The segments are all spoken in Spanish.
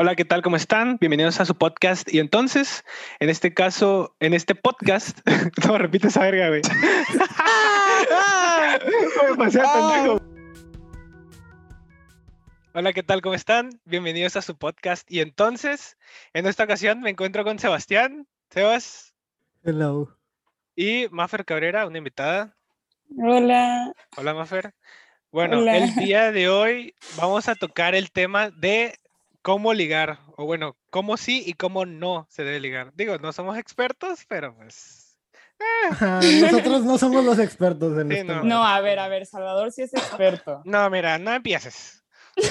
Hola, ¿qué tal? ¿Cómo están? Bienvenidos a su podcast. Y entonces, en este caso, en este podcast, no repite esa verga, güey. Me pasé pendejo. Hola, ¿qué tal? ¿Cómo están? Bienvenidos a su podcast. Y entonces, en esta ocasión me encuentro con Sebastián. Sebas. Hello. Y Mafer Cabrera, una invitada. Hola. Hola, Mafer. Bueno, Hola. el día de hoy vamos a tocar el tema de cómo ligar, o bueno, cómo sí y cómo no se debe ligar. Digo, no somos expertos, pero pues... Ajá, Nosotros no somos los expertos en Sí, esto. no. No, a ver, a ver, Salvador sí es experto. No, mira, no empieces.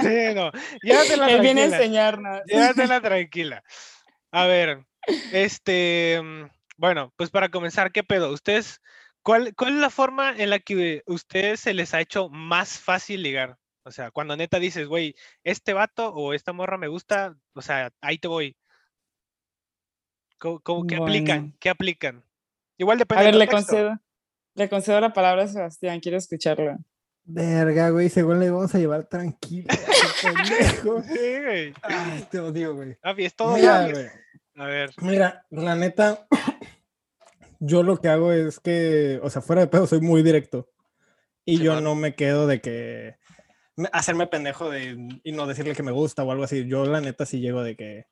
Sí, no. Llévatela Él viene a tranquila. enseñarnos. Llévatela tranquila. A ver, este, mm, bueno, pues para comenzar, ¿qué pedo? Ustedes, ¿cuál, cuál es la forma en la que ustedes se les ha hecho más fácil ligar? O sea, cuando neta dices, güey, este vato o esta morra me gusta, o sea, ahí te voy. ¿Cómo, cómo- qué aplican? ¿Qué aplican? Igual depende A ver, del le concedo, le concedo la palabra a Sebastián, quiero escucharlo. Verga, güey, según le vamos a llevar tranquilo. pendejo. Sí, güey. Ay, te odio, güey. Papi, es todo Mira, mames. güey. A ver, Mira, la neta, yo lo que hago es que, o sea, fuera de pedo, soy muy directo. Y yo no me quedo de que hacerme pendejo de y no decirle que me gusta o algo así. Yo, la neta, sí llego de que,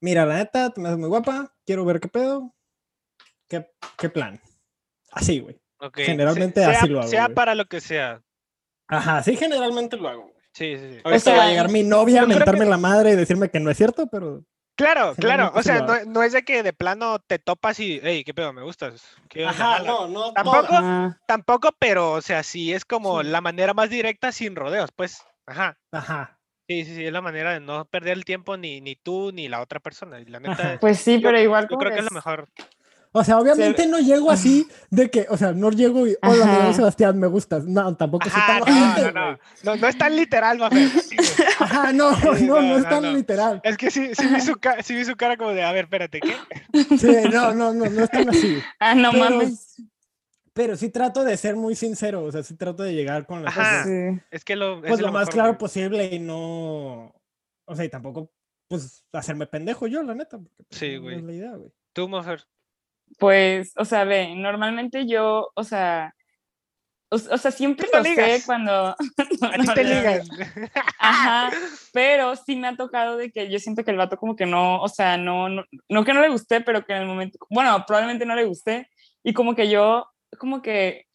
mira, la neta, te me haces muy guapa, quiero ver qué pedo, qué, qué plan. Así, güey. Generalmente sea, así lo hago, Sea güey. para lo que sea. Ajá, sí, generalmente lo hago. güey. Sí, sí, sí. Sea, va a llegar mi novia a mentarme que- la madre y decirme que no es cierto, pero Claro, claro. O sea, no, no es de que de plano te topas y, hey, ¿qué pedo? ¿Me gustas? ¿Qué onda? Jala". no, Tampoco- Tampoco, pero, o sea, sí es como Sí. la manera más directa sin rodeos, pues. Ajá. Ajá. Sí, sí, sí, es la manera de no perder el tiempo ni, ni tú ni la otra persona. Y la neta, Ajá. pues sí, Yo- pero igual yo como creo que es lo mejor. O sea, obviamente no llego así de que, o sea, no llego y, hola, Ajá. Sebastián, me gustas. No, tampoco soy Ajá, tan no, no, no, no, no es tan literal, güey. Ajá, no, no, no, no, es tan no. literal. Es que sí, sí vi, su sí vi su cara como de, a ver, espérate, ¿qué? Sí, no, no, no, no es tan así. Ah, no Pero- mames. Pero sí trato de ser muy sincero, o sea, sí trato de llegar con las Ajá. cosas, Sí. Es que lo, es pues lo lo más mejor, claro güey. posible y no, o sea, y tampoco, pues, hacerme pendejo yo, la neta. porque, pues, Sí, no- no güey. es la idea, güey. Tú, Mafer. Pues, o sea, ve, normalmente yo, o sea, o, o sea, siempre te lo sé ligas. cuando... No, te no, no. ligan. Ajá, pero sí me ha tocado de que yo siento que el vato como que no, o sea, no, no, no que no le gusté, pero que en el momento, bueno, probablemente no le gusté y como que yo, como que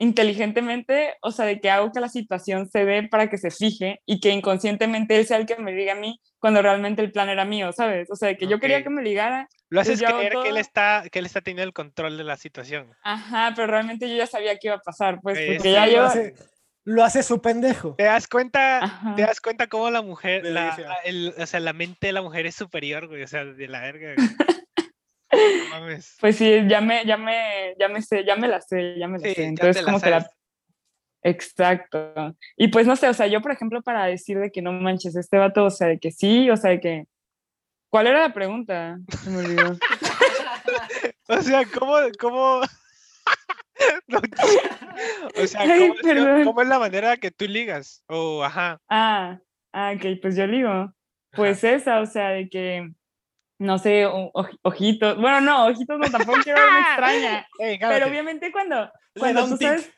inteligentemente, o sea, de que hago que la situación se dé para que se fije y que inconscientemente él sea el que me diga a mí cuando realmente el plan era mío, ¿sabes? O sea, de que yo quería que me ligara, Lo haces creer que él está, que él está teniendo el control de la situación. ajá, pero realmente yo ya sabía que iba a pasar, pues, porque sí, ya lo, yo... hace, lo hace su pendejo. ¿Te das cuenta? Ajá. ¿Te das cuenta cómo la mujer, la, delicia. la- el- o sea, la mente de la mujer es superior, güey? O sea, de la verga. güey. No mames. Pues sí, ya me, ya me, ya me sé, ya me la sé, ya me la Sí, sé. Entonces, te la como que la... Exacto. Y pues no sé, o sea, yo, por ejemplo, para decir de que no manches, este vato, o sea, de que sí, o sea, de que... ¿Cuál era la pregunta? Se me olvidó. O sea, ¿cómo, cómo? No, o sea, ¿cómo, es- perdón. cómo es la manera que tú ligas? O, ajá. Ah, ah, ok, pues yo digo, pues esa, o sea, de que, no sé, oj- ojitos, bueno, no, ojitos no, tampoco quiero verme extraña, Ey, pero obviamente cuando, cuando tú sabes,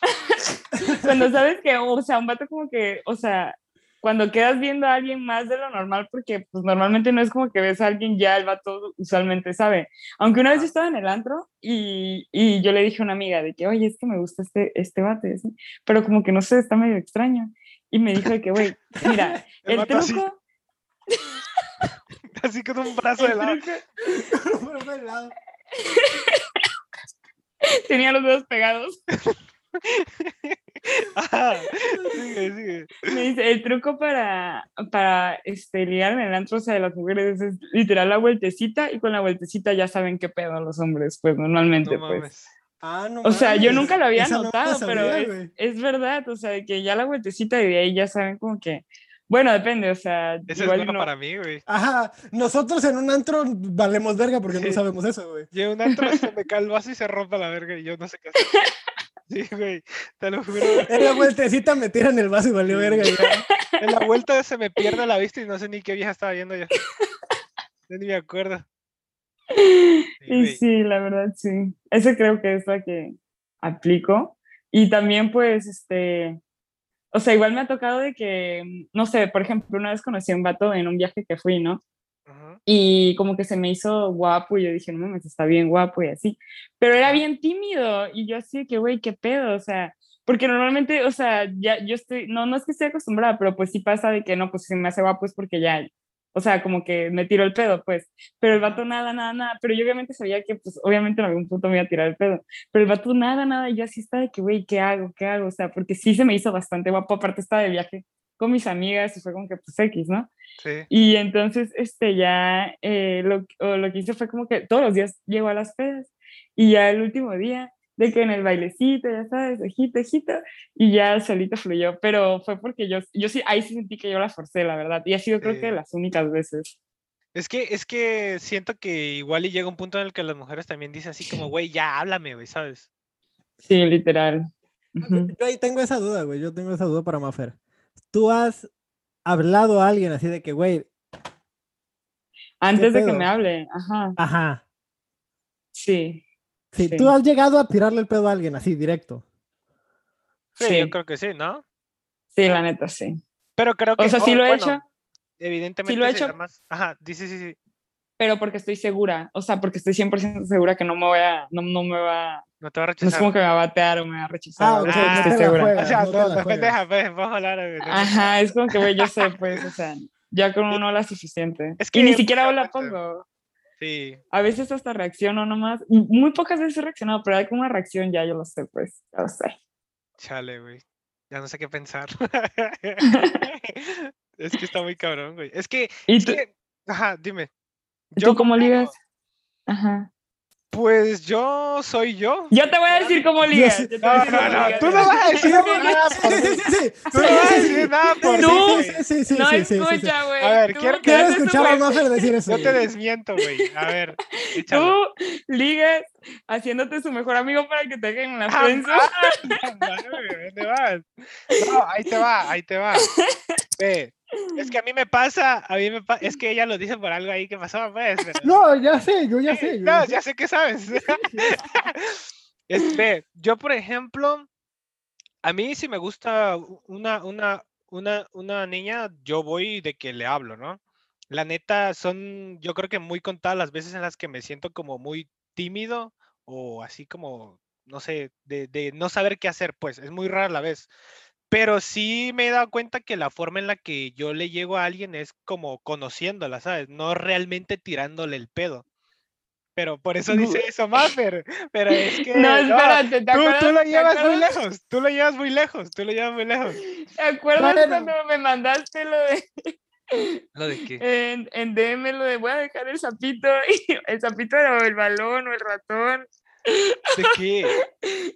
cuando sabes que, o sea, un vato como que, o sea, cuando quedas viendo a alguien más de lo normal, porque pues normalmente no es como que ves a alguien ya, el vato usualmente sabe. Aunque una vez yo estaba en el antro y, y yo le dije a una amiga de que, oye, es que me gusta este, este vato, y así, pero como que no sé, está medio extraño. Y me dijo de que, güey, mira, El el vato así, truco, Así con un brazo de lado. tenía los dedos pegados. Ajá. Sigue, sigue. Me dice, el truco para, para este, ligar en el antro, o sea, de las mujeres es literal la vueltecita y con la vueltecita ya saben qué pedo los hombres, pues normalmente, No pues. mames. Ah, no O sea, yo nunca lo había esa no notado, pero es, es verdad, o sea, de que ya la vueltecita y de ahí ya saben como que, bueno, depende, o sea, Eso es igual bueno no- para mí, güey. Ajá, nosotros en un antro valemos verga porque Sí. no sabemos eso, güey. Yo en un antro se me cae el vaso y se rompe la verga y yo no sé qué hacer. Sí, güey, te lo juro. En la vueltecita me tiran el vaso y valió verga. ya. En la vuelta se me pierde la vista y no sé ni qué vieja estaba viendo yo. Yo ni me acuerdo. Sí, Y sí, la verdad, sí. Ese creo que es la que aplico. Y también, pues, este, o sea, igual me ha tocado de que, no sé, por ejemplo, una vez conocí a un vato en un viaje que fui, ¿no? Y como que se me hizo guapo y yo dije, no mames, está bien guapo y así. Pero era bien tímido y yo así de que, güey, qué pedo, o sea, porque normalmente, o sea, ya yo estoy, no, no es que esté acostumbrada, pero pues sí pasa de que no, pues si me hace guapo es porque ya, o sea, como que me tiró el pedo, pues. Pero el vato nada, nada, nada. Pero yo obviamente sabía que, pues, obviamente en algún punto me iba a tirar el pedo. Pero el vato nada, nada. Y yo así estaba de que, güey, ¿qué hago? ¿Qué hago? O sea, porque sí se me hizo bastante guapo. Aparte estaba de viaje con mis amigas y fue como que, pues, X, ¿no? Sí. Y entonces, este, ya eh, lo, lo que hice fue como que todos los días llego a las pedas y ya el último día, de que en el bailecito, ya sabes, ojito, ojito, y ya solito fluyó, pero fue porque yo, yo sí, ahí sí sentí que yo la forcé, la verdad, y ha sido creo que las únicas veces. Es que, es que siento que igual y llega un punto en el que las mujeres también dicen así como, güey, ya háblame, güey, ¿sabes? Sí, literal. Yo ahí tengo esa duda, güey. Yo tengo esa duda para Mafer. ¿Tú has hablado a alguien así de que, güey, Antes de que me hable, ajá, ajá? sí. Sí, Sí. tú has llegado a tirarle el pedo a alguien así, directo. Sí, Sí, yo creo que sí, ¿no? sí, la neta, sí. Pero creo que... O sea, sí oh, lo he bueno, hecho, Evidentemente lo he hecho. más- Ajá, dice, sí, sí. pero porque estoy segura, o sea, porque estoy 100% segura que no me voy a, no, no me va, No te va a no es rechazar. como que me va a batear o me va a rechazar. Ah, o sea, no estoy segura. juegas. O sea, no te no, juegas. pendeja, pues, vamos a hablar. Ajá, es como que, güey, yo sé, pues, o sea, ya con uno la suficiente. Es y ni que siquiera la pongo. Sí, A veces hasta reacciono nomás. Muy pocas veces he reaccionado, pero hay como una reacción, ya yo lo sé, pues, ya lo sé. chale, güey. Ya no sé qué pensar. es que está muy cabrón, güey. Es que, ¿Y es tú, que- ajá, dime. ¿y tú cómo ligas? Ajá. Pues yo soy yo. Yo te voy a decir cómo ligas. sí. yo te voy a No, no, no, tú no vas a decir nada por Sí, sí, sí. Tú no vas a decir nada por Tú- sí, sí, sí, No sí, sí, sí, sí. escucha, güey. A ver, ¿cómo quiero- que Quiero escuchar a? Maffer decir eso. Yo te desmiento, güey. A ver, échalo. Tú ligas haciéndote su mejor amigo para que te dejen en la prensa. güey, ¿Dónde vas? No, ahí te va, ahí te va. Ve, es que a mí me pasa, a mí me es que ella lo dice por algo ahí que pasó, pues. pero- No, ya sé, yo ya sé. yo No, ya sé. ya sé que sabes. Es, ve, yo por ejemplo, a mí si me gusta una, una, una, una niña, yo voy de que le hablo, ¿no? La neta, son, yo creo que muy contadas las veces en las que me siento como muy tímido o así como, no sé, de, de no saber qué hacer, pues, es muy rara la vez. Pero sí me he dado cuenta que la forma en la que yo le llego a alguien es como conociéndola, ¿sabes? No realmente tirándole el pedo. Pero por eso dice eso Maffer. Pero es que. No, espérate, ¿te tú, acuerdas? tú lo te llevas muy lejos. Tú lo llevas muy lejos. Tú lo llevas muy lejos. ¿Te acuerdas Bueno. cuando me mandaste lo de ¿Lo de qué? en, en DM lo de voy a dejar el sapito y el sapito era o el balón o el ratón? ¿De qué?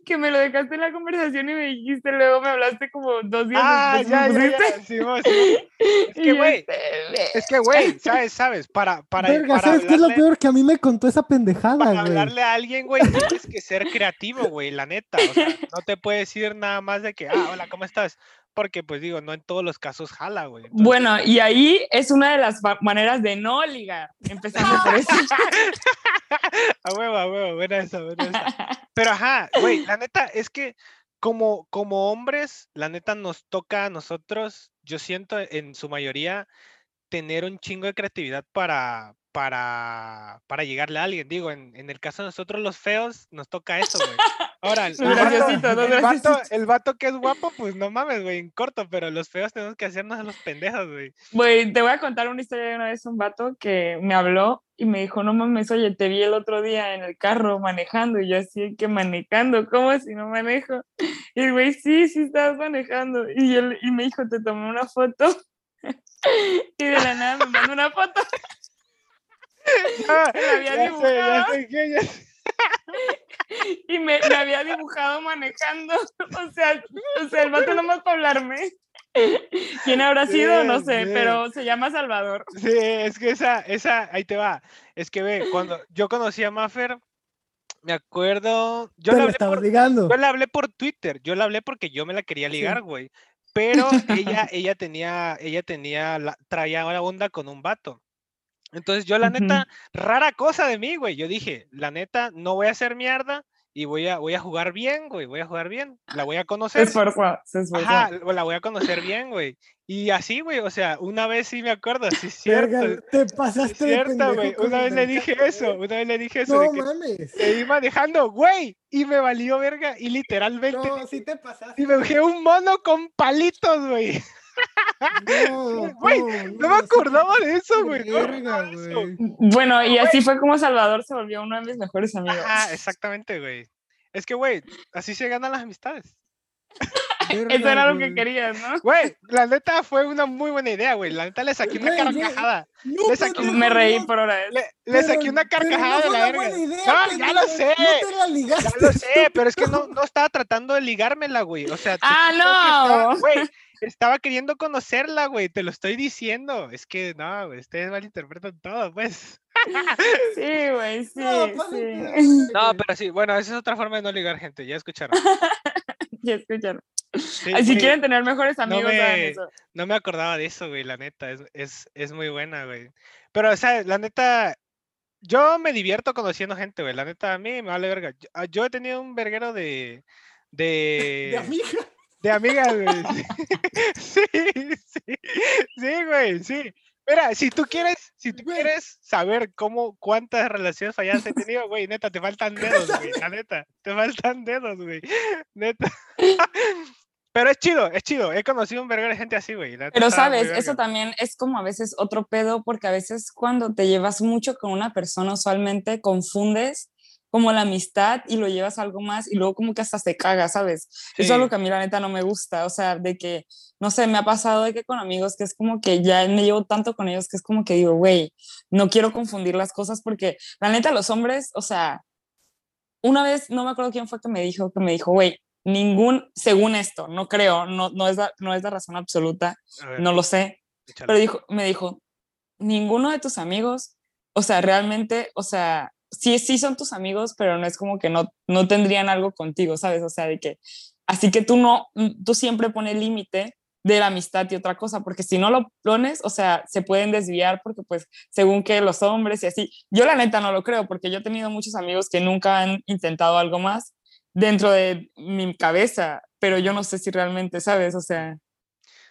Que me lo dejaste en la conversación y me dijiste, luego me hablaste como dos días Ah, después. ya, ya, ya. Simón, Simón. Es que, güey, este, Es que, güey, ¿sabes? ¿Sabes? Para, para, Verga, para ¿sabes qué es lo hablarle- peor? Que a mí me contó esa pendejada, para hablarle a alguien, güey, tienes que ser creativo, güey, la neta. O sea, no te puedes decir nada más de que, ah, hola, ¿cómo estás? Porque, pues digo, no en todos los casos jala, güey. Entonces, Bueno, y ahí es una de las maneras de no ligar, empezando por eso. a huevo, a huevo, buena esa, buena esa. Pero ajá, güey, la neta es que como, como hombres, la neta nos toca a nosotros, yo siento en su mayoría, tener un chingo de creatividad para, para, para llegarle a alguien. Digo, en, en el caso de nosotros los feos, nos toca eso, güey. Ahora, el, vato, el vato que es guapo, pues no mames, güey, en corto, pero los feos tenemos que hacernos a los pendejos, güey. Güey, te voy a contar una historia de una vez un vato que me habló y me dijo, no mames, oye, te vi el otro día en el carro manejando y yo así que manejando, ¿cómo si no manejo? Y el güey, sí, sí estabas manejando. Y, él, y me dijo, te tomé una foto. y de la nada me mandó una foto. Ya, la había ya sé, ya dibujado. sé que ya sé. y me, me había dibujado manejando. O sea, o sea, el vato nomás para hablarme. ¿Quién habrá sido? No sé, pero se llama Salvador. Sí, es que esa, esa, ahí te va. Es que ve, cuando yo conocí a Maffer, Me acuerdo. Yo lo hablé por, ligando. yo le hablé por Twitter. Yo le hablé porque yo me la quería ligar, güey. Pero ella, ella tenía, ella tenía, la, traía una onda con un vato. Entonces yo la Ujú. neta, rara cosa de mí, güey. Yo dije, la neta, no voy a hacer mierda y voy a, voy a jugar bien, güey. Voy a jugar bien. La voy a Se conocer. se esforzó. Ajá, la voy a conocer bien, güey. Y así, güey, o sea, una vez sí me acuerdo, sí es cierto. Verga, te pasaste cierto, güey. Una vez le dije eso, una vez le dije eso No de que mames. te iba manejando, güey, y me valió verga. Y literalmente No, sí te pasaste. y me dejé un mono con palitos, güey. No, Güey, No me acordaba de eso, güey. no me verga, acordaba de eso. güey. Bueno, y así fue como Salvador se volvió uno de mis mejores amigos. Ajá, exactamente, güey. Es que, güey, así se ganan las amistades. Eso Verga, era lo que querías, ¿no? Güey, la neta fue una muy buena idea, güey. La neta le saqué una carcajada. No, Le saqué- pendejo, Me reí por hora. ¿eh? Le, le Pero- saqué una no carcajada de la verga. idea, no, ya lo sé. No te la ligaste. Ya lo sé, pero es que no, no estaba tratando de ligármela, güey. O sea, Ah, estaba- no. Güey, estaba queriendo conocerla, güey. Te lo estoy diciendo. Es que no, güey, ustedes malinterpretan todo, pues. Sí, güey, sí, No, pues, sí. No, pero sí, bueno, esa es otra forma de no ligar gente, ya escucharon. Ya escucharon. Sí, Ay, si güey, quieren tener mejores amigos, hagan me- eso. No me acordaba de eso, güey, la neta. Es, es, es muy buena, güey. Pero, o sea, la neta, yo me divierto conociendo gente, güey. La neta, a mí me vale verga. Yo, ah, yo he tenido un verguero de. De, De amiga. De amigas, güey. Sí, sí, sí, güey, sí. Mira, si tú quieres, si tú Güey. quieres saber cómo, cuántas relaciones falladas he tenido, güey, neta, te faltan dedos, güey, la neta, te faltan dedos, güey, neta. Pero es chido, es chido, he conocido un verguero de gente así, güey. la Pero sabes, eso verga. también es como a veces otro pedo, porque a veces cuando te llevas mucho con una persona, usualmente confundes como la amistad y lo llevas a algo más y luego como que hasta se caga, ¿sabes? Eso es Sí. algo que a mí la neta no me gusta, o sea, de que, no sé, me ha pasado de que con amigos que es como que ya me llevo tanto con ellos que es como que digo, güey, no quiero confundir las cosas porque la neta los hombres, o sea, una vez, no me acuerdo quién fue que me dijo, que me dijo, güey, ningún, según esto, no creo, no, no, es, la, no es la razón absoluta, ver, no lo sé, échale. pero dijo, me dijo, ninguno de tus amigos, o sea, realmente, o sea, sí, sí son tus amigos, pero no es como que no, no tendrían algo contigo, ¿sabes? O sea, de que, así que tú no, mm, tú siempre pones límite de la amistad y otra cosa, porque si no lo pones, o sea, se pueden desviar porque pues según que los hombres y así, yo la neta no lo creo, porque yo he tenido muchos amigos que nunca han intentado algo más dentro de mi cabeza, pero yo no sé si realmente, ¿sabes? O sea,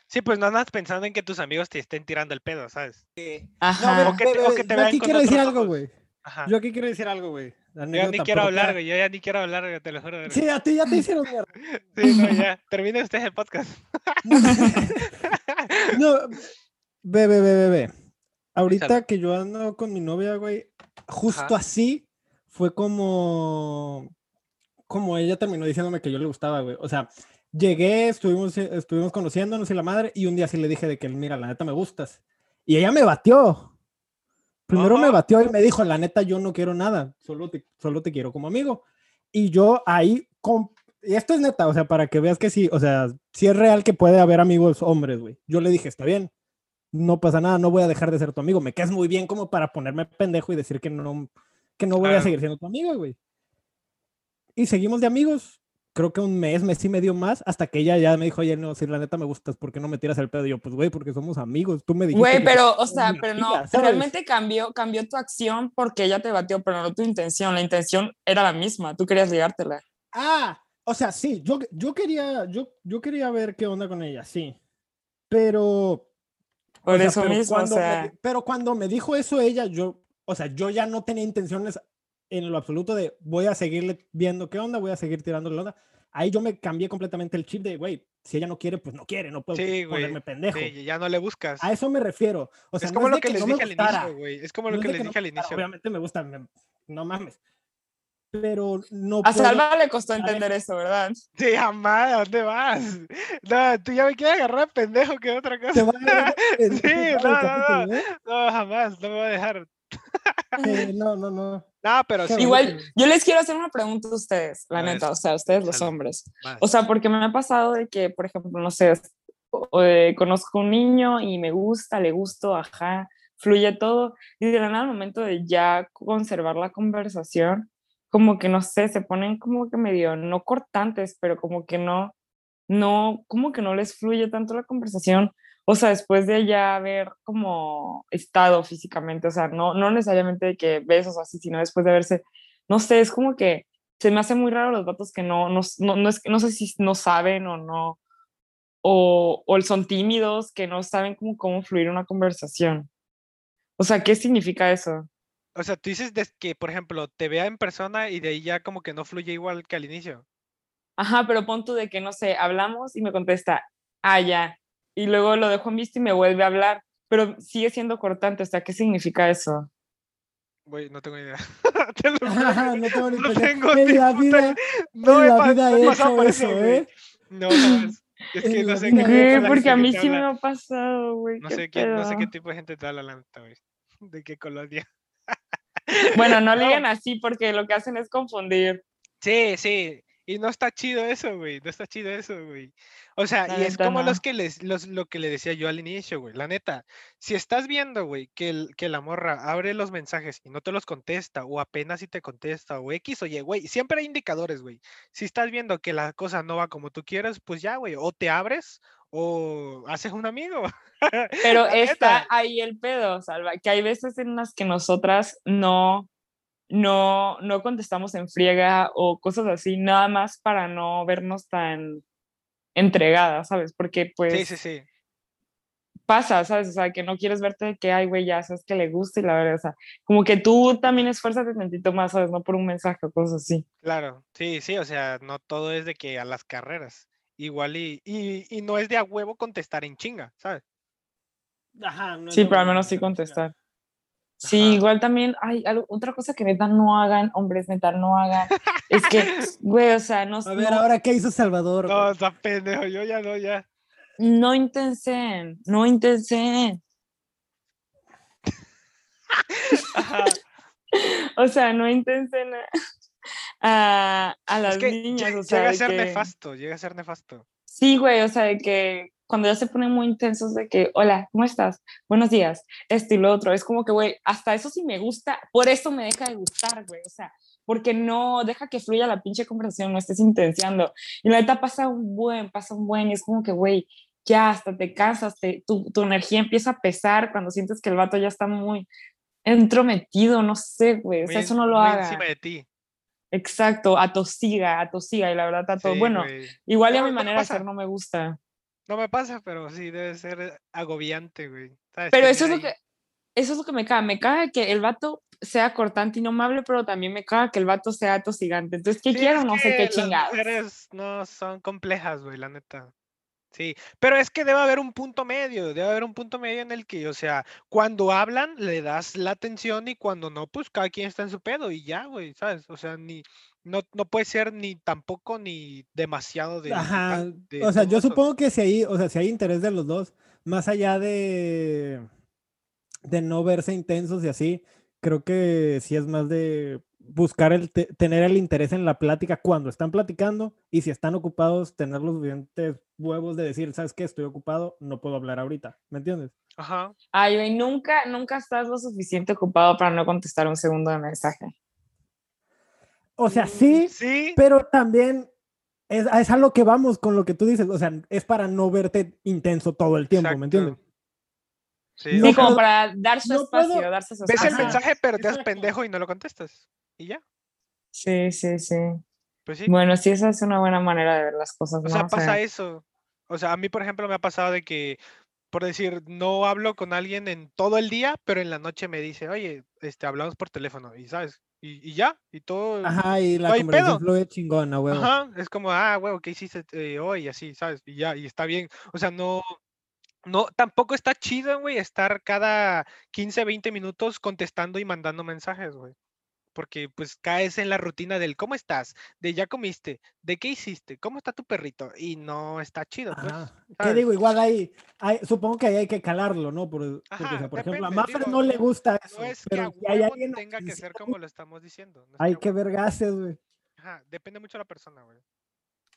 Sí, pues no andas pensando en que tus amigos te estén tirando el pedo, ¿sabes? ajá. o que te- o que te yo vean aquí con quiero decir algo, güey. Ajá. Yo aquí quiero decir algo, güey. Yo ni quiero propia. hablar, güey, yo ya ni quiero hablar, güey, te lo juro. verga. Sí, a ti ya te hicieron mierda. Sí, no, ya, termine usted el podcast. No, ve, ve, ve, ve, ve. Ahorita que yo ando con mi novia, güey, justo Ajá. así fue como, como ella terminó diciéndome que yo le gustaba, güey. O sea, llegué, estuvimos, eh, estuvimos conociéndonos y la madre, y un día sí le dije de que, mira, la neta me gustas. Y ella me batió. Primero me batió y me dijo, la neta, yo no quiero nada, solo te, solo te quiero como amigo. Y yo ahí, com- y esto es neta, o sea, para que veas que sí, o sea, sí es real que puede haber amigos hombres, güey. Yo le dije, está bien, no pasa nada, no voy a dejar de ser tu amigo. Me quedas muy bien como para ponerme pendejo y decir que no, que no voy a seguir siendo tu amigo, güey. Y seguimos de amigos, creo que un mes, mes y medio más, hasta que ella ya me dijo, oye, no, si la neta me gustas, ¿por qué no me tiras el pedo? Y yo, pues, güey, porque somos amigos. Tú me dijiste. Güey, pero, o sea, pero no, amiga, realmente cambió, cambió tu acción porque ella te batió, pero no tu intención. La intención era la misma, tú querías ligártela. Ah, o sea, sí, yo, yo quería, yo, yo quería ver qué onda con ella, sí. Pero. Por o sea, eso pero mismo, o cuando me sea, pero cuando me dijo eso ella, yo, o sea, yo ya no tenía intenciones en lo absoluto de voy a seguirle viendo qué onda, voy a seguir tirándole la onda. Ahí yo me cambié completamente el chip de, güey, si ella no quiere, pues no quiere, no puedo Sí, ponerme pendejo. Sí, ya no le buscas. A eso me refiero. O sea, es no como lo de que les no dije al inicio, güey. Es como no lo es que les no dije al inicio. Obviamente me gusta, me- no mames. Pero no a puedo- Salva le costó ver. entender eso, ¿verdad? Sí, jamás, ¿a dónde vas? No, tú ya me quieres agarrar pendejo que otra te cosa. va a Sí, no, no, capítulo, ¿eh? No, jamás, no me voy a dejar. Eh, no, no, no. No, pero sí. Igual, yo les quiero hacer una pregunta a ustedes, la A ver, neta, o sea, ustedes los hombres. O sea, porque me ha pasado de que, por ejemplo, no sé, eh, conozco un niño y me gusta, le gusto, ajá, fluye todo, y de la nada al momento de ya conservar la conversación, como que no sé, se ponen como que medio, no cortantes, pero como que no, no, como que no les fluye tanto la conversación. O sea, después de ya haber como estado físicamente, o sea, no, no necesariamente de que besos o así, sino después de haberse, no sé, es como que se me hace muy raro los vatos que no, no, no, no, es, no sé si no saben o no, o, o son tímidos, que no saben cómo, cómo fluir una conversación. O sea, ¿qué significa eso? O sea, tú dices que, por ejemplo, te vea en persona y de ahí ya como que no fluye igual que al inicio. Ajá, pero pon tú de que, no sé, hablamos y me contesta, ah, ya. Y luego lo dejo en visto y me vuelve a hablar, pero sigue siendo cortante. O sea, ¿qué significa eso? Güey, no tengo idea. Te lo juro Ajá, que no tengo ni no idea. En ni la vida, No en la vida no he hecho eso. ¿eh? No, jamás. Es que En no sé qué Porque a gente mí te sí me ha pasado, güey. No sé qué, no sé qué tipo de gente te habla la neta, güey. De qué colonia. Bueno, no No. así porque lo que hacen es confundir. Sí, sí. Y no está chido eso, güey. No está chido eso, güey. O sea, La y es como los que les, los, lo que le decía yo al inicio, güey. La neta, si estás viendo, güey, que, el, que la morra abre los mensajes y no te los contesta, o apenas si te contesta, o X o Y, güey, siempre hay indicadores, güey. Si estás viendo que la cosa no va como tú quieres, pues ya, güey, o te abres o haces un amigo. Pero está neta. ahí el pedo, Salva, que hay veces en las que nosotras no, no, no contestamos en friega o cosas así, nada más para no vernos tan entregadas, ¿sabes? Porque Sí, pues sí, sí. pasa, ¿sabes? O sea, que no quieres verte de que, ay, güey, ya sabes que le gusta y la verdad, o sea, como que tú también esfuérzate tantito más, ¿sabes? No por un mensaje o cosas así. Claro, sí, sí, o sea, no todo es de que a las carreras. Igual y, y, y no es de a huevo contestar en chinga, ¿sabes? Ajá, no Sí, pero al menos sí contestar. Sí, Ajá. igual también hay algo- otra cosa que neta no hagan, hombres, neta no hagan. Es que, güey, o sea, no, A ver, no, ahora, ¿qué hizo Salvador? No, está pendejo, yo ya no, ya. no intensen, no intensen. O sea, no intensen a, a las Es que niñas, lle- o sea, llega a ser que- nefasto, llega a ser nefasto. Sí, güey, o sea, de que cuando ya se ponen muy intensos de que, hola, ¿cómo estás? Buenos días, esto y lo otro, es como que, güey, hasta eso sí me gusta, por eso me deja de gustar, güey, o sea, porque no deja que fluya la pinche conversación, no estés intenciando. Y la neta pasa un buen, pasa un buen, y es como que, güey, ya hasta te cansas, te, tu, tu energía empieza a pesar cuando sientes que el vato ya está muy entrometido, no sé, güey, o sea, eso no lo haga. encima de ti. Exacto, atosiga, atosiga, y la verdad, a todo. Sí, bueno, güey. igual No, mi no me manera de ser no me gusta. No me pasa, pero sí debe ser agobiante, güey. ¿sabes? Pero eso es lo que, eso es lo que me caga. Me caga que el vato sea cortante y no me hable, pero también me caga que el vato sea atosigante. Entonces, ¿qué Sí, quiero? No sé qué las chingados. mujeres no son complejas, güey, la neta. Sí, pero es que debe haber un punto medio, debe haber un punto medio en el que, o sea, cuando hablan le das la atención y cuando no, pues cada quien está en su pedo y ya, güey, ¿sabes? O sea, ni, no, no puede ser ni tampoco ni demasiado de, Ajá, de o sea, yo supongo que si hay, o sea, si hay interés de los dos, más allá de, de no verse intensos y así, creo que sí es más de buscar el te- tener el interés en la plática cuando están platicando y si están ocupados, tener los suficientes huevos de decir, ¿sabes qué? Estoy ocupado, no puedo hablar ahorita, ¿me entiendes? Ajá. Ay, güey, nunca, nunca estás lo suficiente ocupado para no contestar un segundo de mensaje. O sea, Mm, sí, Sí, pero también es, es a lo que vamos con lo que tú dices, o sea, es para no verte intenso todo el tiempo, ¿me entiendes? Sí, No, sí, como para dar su no espacio, puedo- darse su ves el espacio. Mensaje, pero te das pendejo y no lo contestas. Y ya, Sí, sí, sí. pues sí. Bueno, sí, esa es una buena manera de ver las cosas, O ¿no? sea, O pasa sea, eso. O sea, a mí, por ejemplo, me ha pasado de que, por decir, no hablo con alguien en todo el día, pero en la noche me dice, oye, este, hablamos por teléfono, y sabes, y, y ya, y todo, Ajá, y la no conversación fluye chingona, huevo. Ajá, es como, ah, huevo, ¿qué hiciste eh, hoy? Y así, ¿sabes? Y ya, y está bien. O sea, no, no, tampoco está chido, güey, estar cada 15, 20 minutos contestando y mandando mensajes, güey. Porque pues caes en la rutina del ¿cómo estás? De ya comiste, de qué hiciste, cómo está tu perrito, y no está chido, pues. Ajá. ¿Qué digo? Igual ahí, hay- supongo que ahí hay que calarlo, ¿no? Por, porque, o Ajá, sea, por ejemplo, a digo, no le gusta eso, No es que pero a si hay alguien tenga que que ser como lo estamos diciendo. no es hay a que huevo. vergases, güey. Ajá, depende mucho de la persona, güey.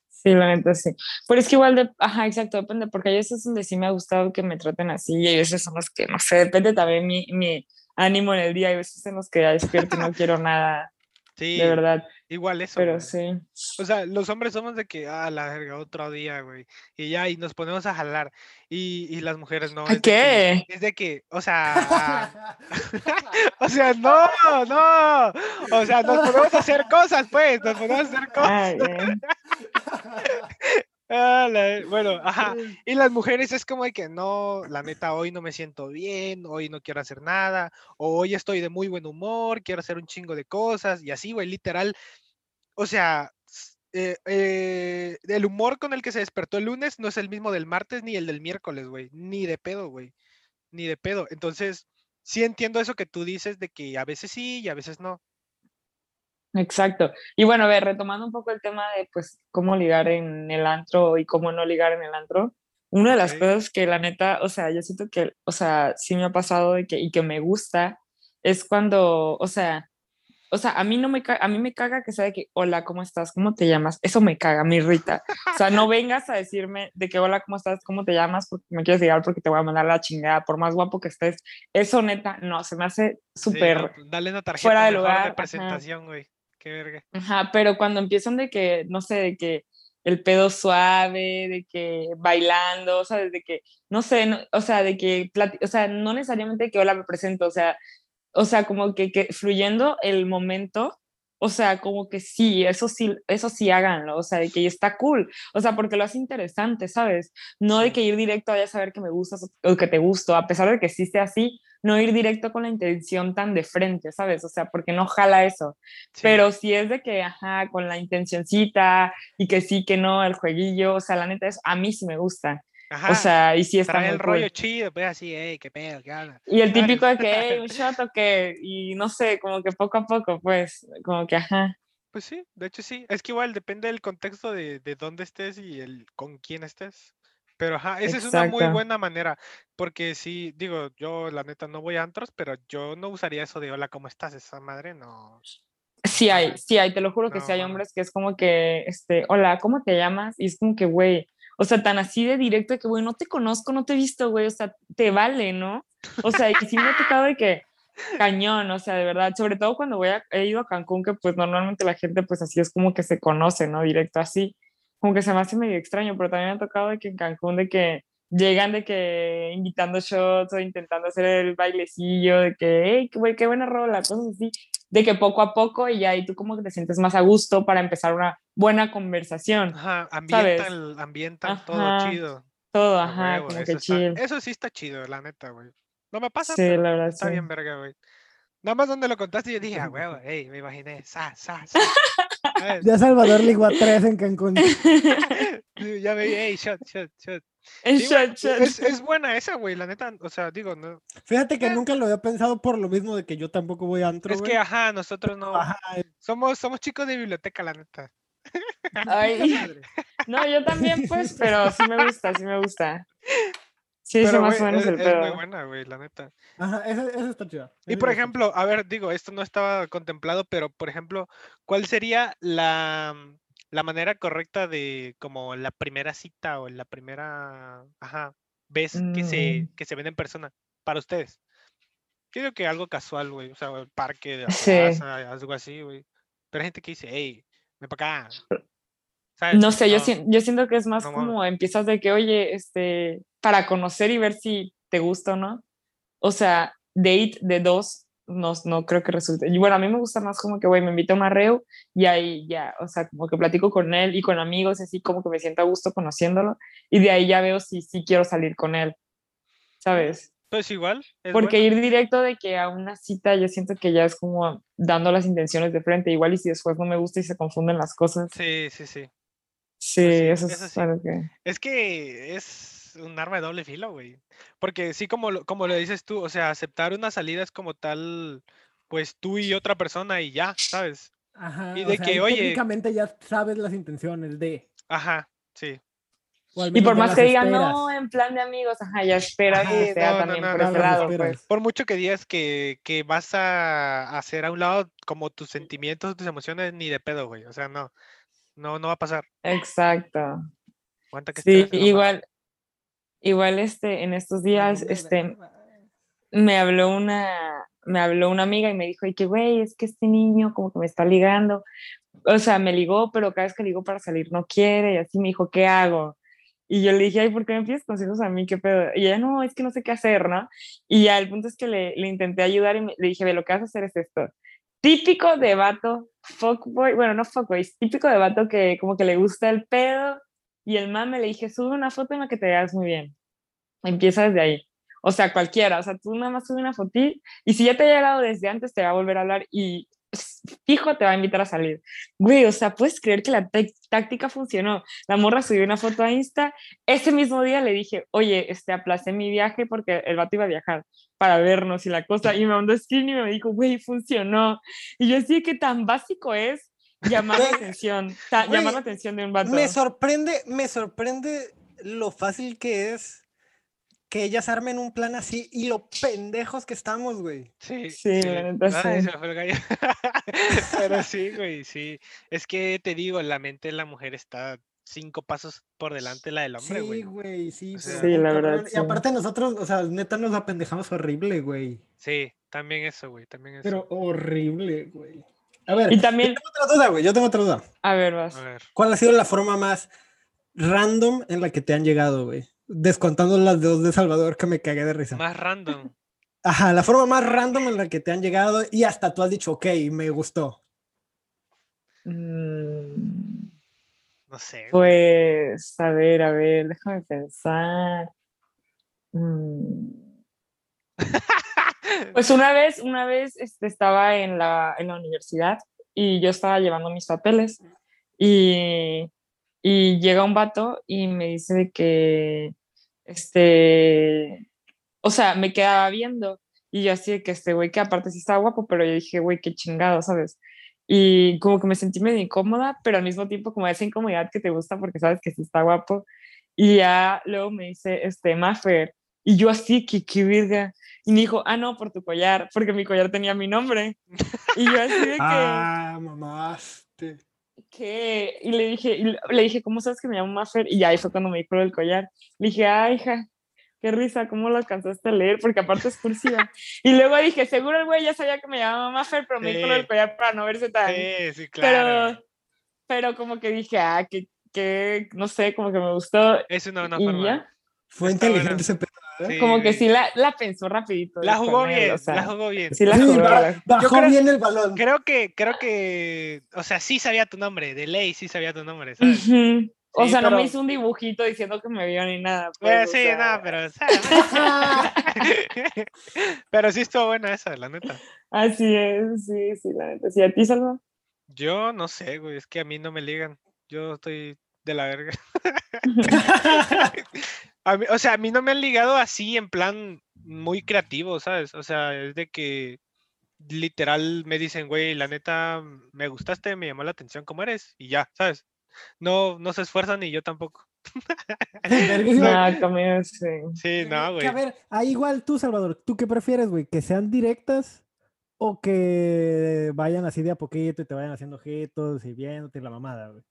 Sí, la neta sí. Pero es que igual, de, ajá, exacto, depende, porque hay veces donde sí me ha gustado que me traten así y hay veces son los que, no sé, depende también mi, mi ánimo en el día, hay veces en los que ya despierto y no quiero nada. Sí, de verdad. igual eso. Pero güey. sí. O sea, los hombres somos de que, ah, la verga, otro día, güey. Y ya, y nos ponemos a jalar. Y, y las mujeres no. ¿A es de que- qué? es de que, o sea, o sea, no, no. O sea, nos podemos hacer cosas, pues, nos podemos hacer cosas. Ay, eh. Ah, la- bueno, ajá. Y las mujeres es como de que no, la neta, hoy no me siento bien, hoy no quiero hacer nada, o hoy estoy de muy buen humor, quiero hacer un chingo de cosas, y así, güey, literal. O sea, eh, eh, el humor con el que se despertó el lunes no es el mismo del martes ni el del miércoles, güey, ni de pedo, güey, ni de pedo. Entonces, sí entiendo eso que tú dices de que a veces sí y a veces no. Exacto. Y bueno, a ver, retomando un poco el tema de pues cómo ligar en el antro y cómo no ligar en el antro. Una de las cosas que la neta, o sea, yo siento que, o sea, sí me ha pasado de que, y que me gusta es cuando, o sea, o sea, a mí no me ca- a mí me caga que sea de que hola, ¿cómo estás? ¿Cómo te llamas? Eso me caga, me irrita. O sea, no vengas a decirme de que hola, ¿cómo estás? ¿Cómo te llamas? Porque me quieres ligar porque te voy a mandar la chingada, por más guapo que estés. Eso neta, no, se me hace Sí, súper no, pues, dale una tarjeta fuera de lugar, de presentación, güey. Qué verga. Ajá, pero cuando empiezan de que, no sé, de que el pedo suave, de que bailando, o sea, de que, no sé, no- o sea, de que, o sea, no necesariamente que hola me presento, o sea, o sea, como que, que fluyendo el momento, o sea, como que sí, eso sí, eso sí háganlo, o sea, de que está cool, o sea, porque lo hace interesante, ¿sabes? No de que ir directo a ya saber que me gustas o- o que te gusto, a pesar de que sí sea así, no ir directo con la intención tan de frente, ¿sabes? O sea, porque no jala eso. Sí. Pero si es de que, ajá, con la intencioncita y que sí, que no, el jueguillo, o sea, la neta es, a mí sí me gusta. Ajá, O sea, y sí está muy el cool. rollo chido, pues así, hey, qué pedo, qué habla. Y el típico de que, hey, un shot o qué, y no sé, como que poco a poco, pues, como que, ajá. Pues sí, de hecho sí. Es que igual depende del contexto de, de dónde estés y el con quién estés. Pero ajá, esa es una muy buena manera. Porque sí, digo, yo la neta no voy a antros, pero yo no usaría eso de hola, ¿cómo estás? Esa madre no. Sí hay, sí hay, te lo juro que No, sí hay hombres que es como que, este, hola, ¿cómo te llamas? Y es como que, güey, o sea, tan así de directo de que, güey, no te conozco, no te he visto, güey, o sea, te vale, ¿no? O sea, y sí me ha tocado de que, cañón, o sea, de verdad, sobre todo cuando voy a, he ido a Cancún, que pues normalmente la gente pues así es como que se conoce, ¿no? Directo así, como que se me hace medio extraño, pero también me ha tocado de que en Cancún de que llegan de que invitando shots o intentando hacer el bailecillo, de que, hey, güey, qué buena rola, cosas así, de que poco a poco y ahí tú como que te sientes más a gusto para empezar una buena conversación, Ajá, ¿Sabes? ambientan, ambientan todo Ajá, chido. todo, ajá, huevo, como eso, que está- chill. eso sí está chido, la neta, güey. No me pasa, Sí, pero la verdad, está sí. bien verga, güey. Nada más donde lo contaste yo dije, ah, huevo, hey, me imaginé, sa, sa, sa. ¿sabes? Ya Salvador ligó a tres en Cancún. Ya me hey, shot, shot, shot. Sí, güey, shot, shot. Es, es buena esa, güey, la neta, o sea, digo, no. Fíjate que nunca lo había pensado por lo mismo de que yo tampoco voy a antro, Es güey. que, ajá, nosotros no. Ajá, Somos, somos chicos de biblioteca, la neta. Ay, no, yo también, pues, pero sí me gusta, sí me gusta. Sí, Pero, más güey, o menos es, el es muy pedo. buena, güey, la neta. Ajá, esa, esa está chida. Y por ejemplo, a ver, digo, esto no estaba contemplado, pero por ejemplo, ¿cuál sería la, mm, la manera correcta de como la primera cita o la primera, ajá, vez que se, Mm. que se ven en persona para ustedes? Yo digo que algo casual, güey, o sea, el parque de la Sí. plaza, algo así, güey. Pero hay gente que dice, hey, ven para acá. ¿Sabes? No sé, yo, sien- yo siento que es más no como empiezas de que, oye, este, para conocer y ver si te gusta o no. O sea, date de dos, no, no creo que resulte. Y bueno, a mí me gusta más como que, güey, me invita a un arreo y ahí ya, o sea, como que platico con él y con amigos, así como que me siento a gusto conociéndolo y de ahí ya veo si sí quiero salir con él, ¿sabes? Pues igual. Porque bueno. ir directo de que a una cita yo siento que ya es como dando las intenciones de frente, igual y si después no me gusta y se confunden las cosas. Sí, sí, sí. Sí, Pues sí, eso, eso es sí. algo que... Es que es un arma de doble filo, güey. Porque sí, como lo, como lo dices tú, o sea, aceptar una salida es como tal, pues tú y otra persona y ya, ¿sabes? Ajá, y o de sea, que, oye- Técnicamente ya sabes las intenciones de. Ajá, sí. o Y por más que digan, no, en plan de amigos, ajá, ya espera Ajá, que sea no, también no, por no, ese no, lado, pues. Por mucho que digas que, que vas a hacer a un lado como tus sentimientos, tus emociones, ni de pedo, güey. O sea, no, no, no va a pasar. Exacto. Aguanta que Sí, igual, igual este, en estos días, este, me habló una, me habló una amiga y me dijo, y que güey, es que este niño como que me está ligando. O sea, me ligó, pero cada vez que ligo para salir no quiere. Y así me dijo, ¿qué hago? Y yo le dije, ay, ¿por qué me pides consejos a mí? ¿Qué pedo? Y ella, no, es que no sé qué hacer, ¿no? Y ya el punto es que le, le intenté ayudar y me, le dije, ve, lo que vas a hacer es esto. Típico de vato, fuckboy, bueno, no fuckboy, típico de vato que como que le gusta el pedo. Y el mame le dije, sube una foto en la que te veas muy bien. Empieza desde ahí. O sea, cualquiera, o sea, tú nada más sube una fotito y si ya te ha llegado desde antes, te va a volver a hablar y fijo te va a invitar a salir. Güey, o sea, puedes creer que la táctica funcionó. La morra subió una foto a Insta. Ese mismo día le dije, oye, este, aplacé mi viaje porque el vato iba a viajar para vernos y la cosa. Y me mandó screen y me dijo, güey, funcionó. Y yo decía que tan básico es llamar la atención, llamar la atención de un vato. Me sorprende, me sorprende lo fácil que es que ellas armen un plan así y lo pendejos que estamos, güey. Sí, sí, la neta Ay, sí. Pero sí, güey, sí. Es que te digo, la mente de la mujer está cinco pasos por delante de la del hombre, Sí, güey. güey, sí. O sea, pero Sí, la verdad, Y sí. aparte nosotros, o sea, neta nos apendejamos horrible, güey. Sí, también eso, güey, también eso. Pero horrible, güey. A ver, Y también, yo tengo otra duda, güey. Yo tengo otra duda. a ver, vas. A ver. ¿Cuál ha sido la forma más random en la que te han llegado, güey? Descontando las dos de Salvador que me cagué de risa. Más random. Ajá, la forma más random en la que te han llegado y hasta tú has dicho, ok, me gustó. Mm, No sé. Pues, a ver, a ver, déjame pensar. Mm. Pues una vez, una vez este, estaba en la, en la universidad y yo estaba llevando mis papeles y, y llega un vato y me dice que, este, o sea, me quedaba viendo y yo así de que este güey que aparte sí estaba guapo, pero yo dije, güey, qué chingado, ¿sabes? Y como que me sentí medio incómoda, pero al mismo tiempo como esa incomodidad que te gusta porque sabes que sí está guapo. Y ya luego me dice, este, Maffer, y yo así, que qué virga. Y me dijo, ah, no, por tu collar, porque mi collar tenía mi nombre. Y yo así de que, Ah, mamaste. ¿Qué? Y le dije, y le dije, ¿cómo sabes que me llamo Maffer? Y ya ahí fue cuando me dijo del collar. Le dije, ay, hija, qué risa, ¿cómo lo alcanzaste a leer? Porque aparte es cursiva. y luego dije, seguro el güey ya sabía que me llamaba Maffer, pero me dijo Sí. collar para no verse tan... Sí, sí, claro. pero, pero como que dije, ah, que, que, no sé, como que me gustó. Es una buena y forma. ya, Fue Está inteligente bueno. ese pedo. Sí, como que sí la, la pensó rapidito. La jugó bien, o sea, la jugó bien. Sí, la jugó. ba- la- bajó creo- bien el balón. Creo que, creo que, o sea, sí sabía tu nombre, de ley sí sabía tu nombre. O Sí, sea, no me hizo un dibujito diciendo que me vio ni nada. Eh, pues, o sí, sea, nada, pero, pero sí estuvo buena esa, la neta. Así es, sí, sí, la neta. Sí, a ti, Salva. Yo no sé, güey, es que a mí no me ligan. Yo estoy de la verga. A mí- o sea, a mí no me han ligado así en plan muy creativo, ¿sabes? O sea, es de que literal me dicen, güey, la neta, me gustaste, me llamó la atención cómo eres, y ya, ¿sabes? No, no se esfuerzan y yo tampoco. No, conmigo sí. Sí, no, Que, güey. a ver, ahí igual tú, Salvador, ¿tú qué prefieres, güey? ¿Que sean directas o que vayan así de a poquito y te vayan haciendo ojitos y viéndote la mamada, güey?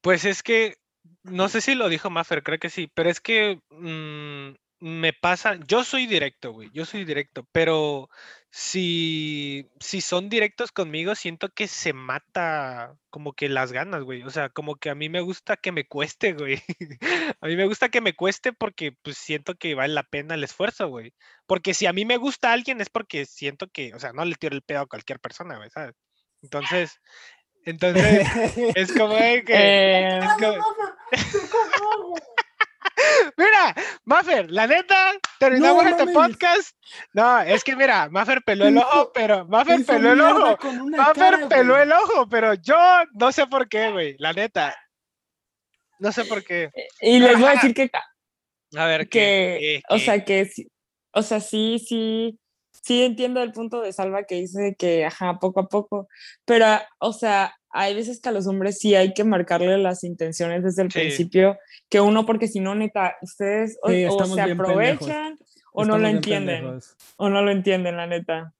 Pues es que, no sé si lo dijo Maffer, creo que sí, pero es que mm, me pasa, yo soy directo, güey, yo soy directo, pero si, si son directos conmigo, siento que se mata como que las ganas, güey, o sea, como que a mí me gusta que me cueste, güey, a mí me gusta que me cueste porque pues siento que vale la pena el esfuerzo, güey, porque si a mí me gusta alguien es porque siento que, o sea, no le tiro el pedo a cualquier persona, güey, ¿sabes? Entonces, entonces, es como de que... Eh, es como- Mira, Maffer, la neta, terminamos No este mames. podcast. No, es que mira, Maffer peló el ojo, pero Maffer peló el ojo. Maffer cara, peló güey. el ojo, pero yo no sé por qué, güey, la neta. No sé por qué. y les voy a decir que, A ver, que ¿qué? o ¿Qué? sea, que, sí- o sea, sí, sí, sí entiendo el punto de Salva que dice que, ajá, poco a poco, pero, o sea, hay veces que a los hombres sí hay que marcarle las intenciones desde el Sí. principio, que uno, porque si no, neta, ustedes o, Sí, o estamos se aprovechan o no lo entienden, pendejos. o no lo entienden, la neta.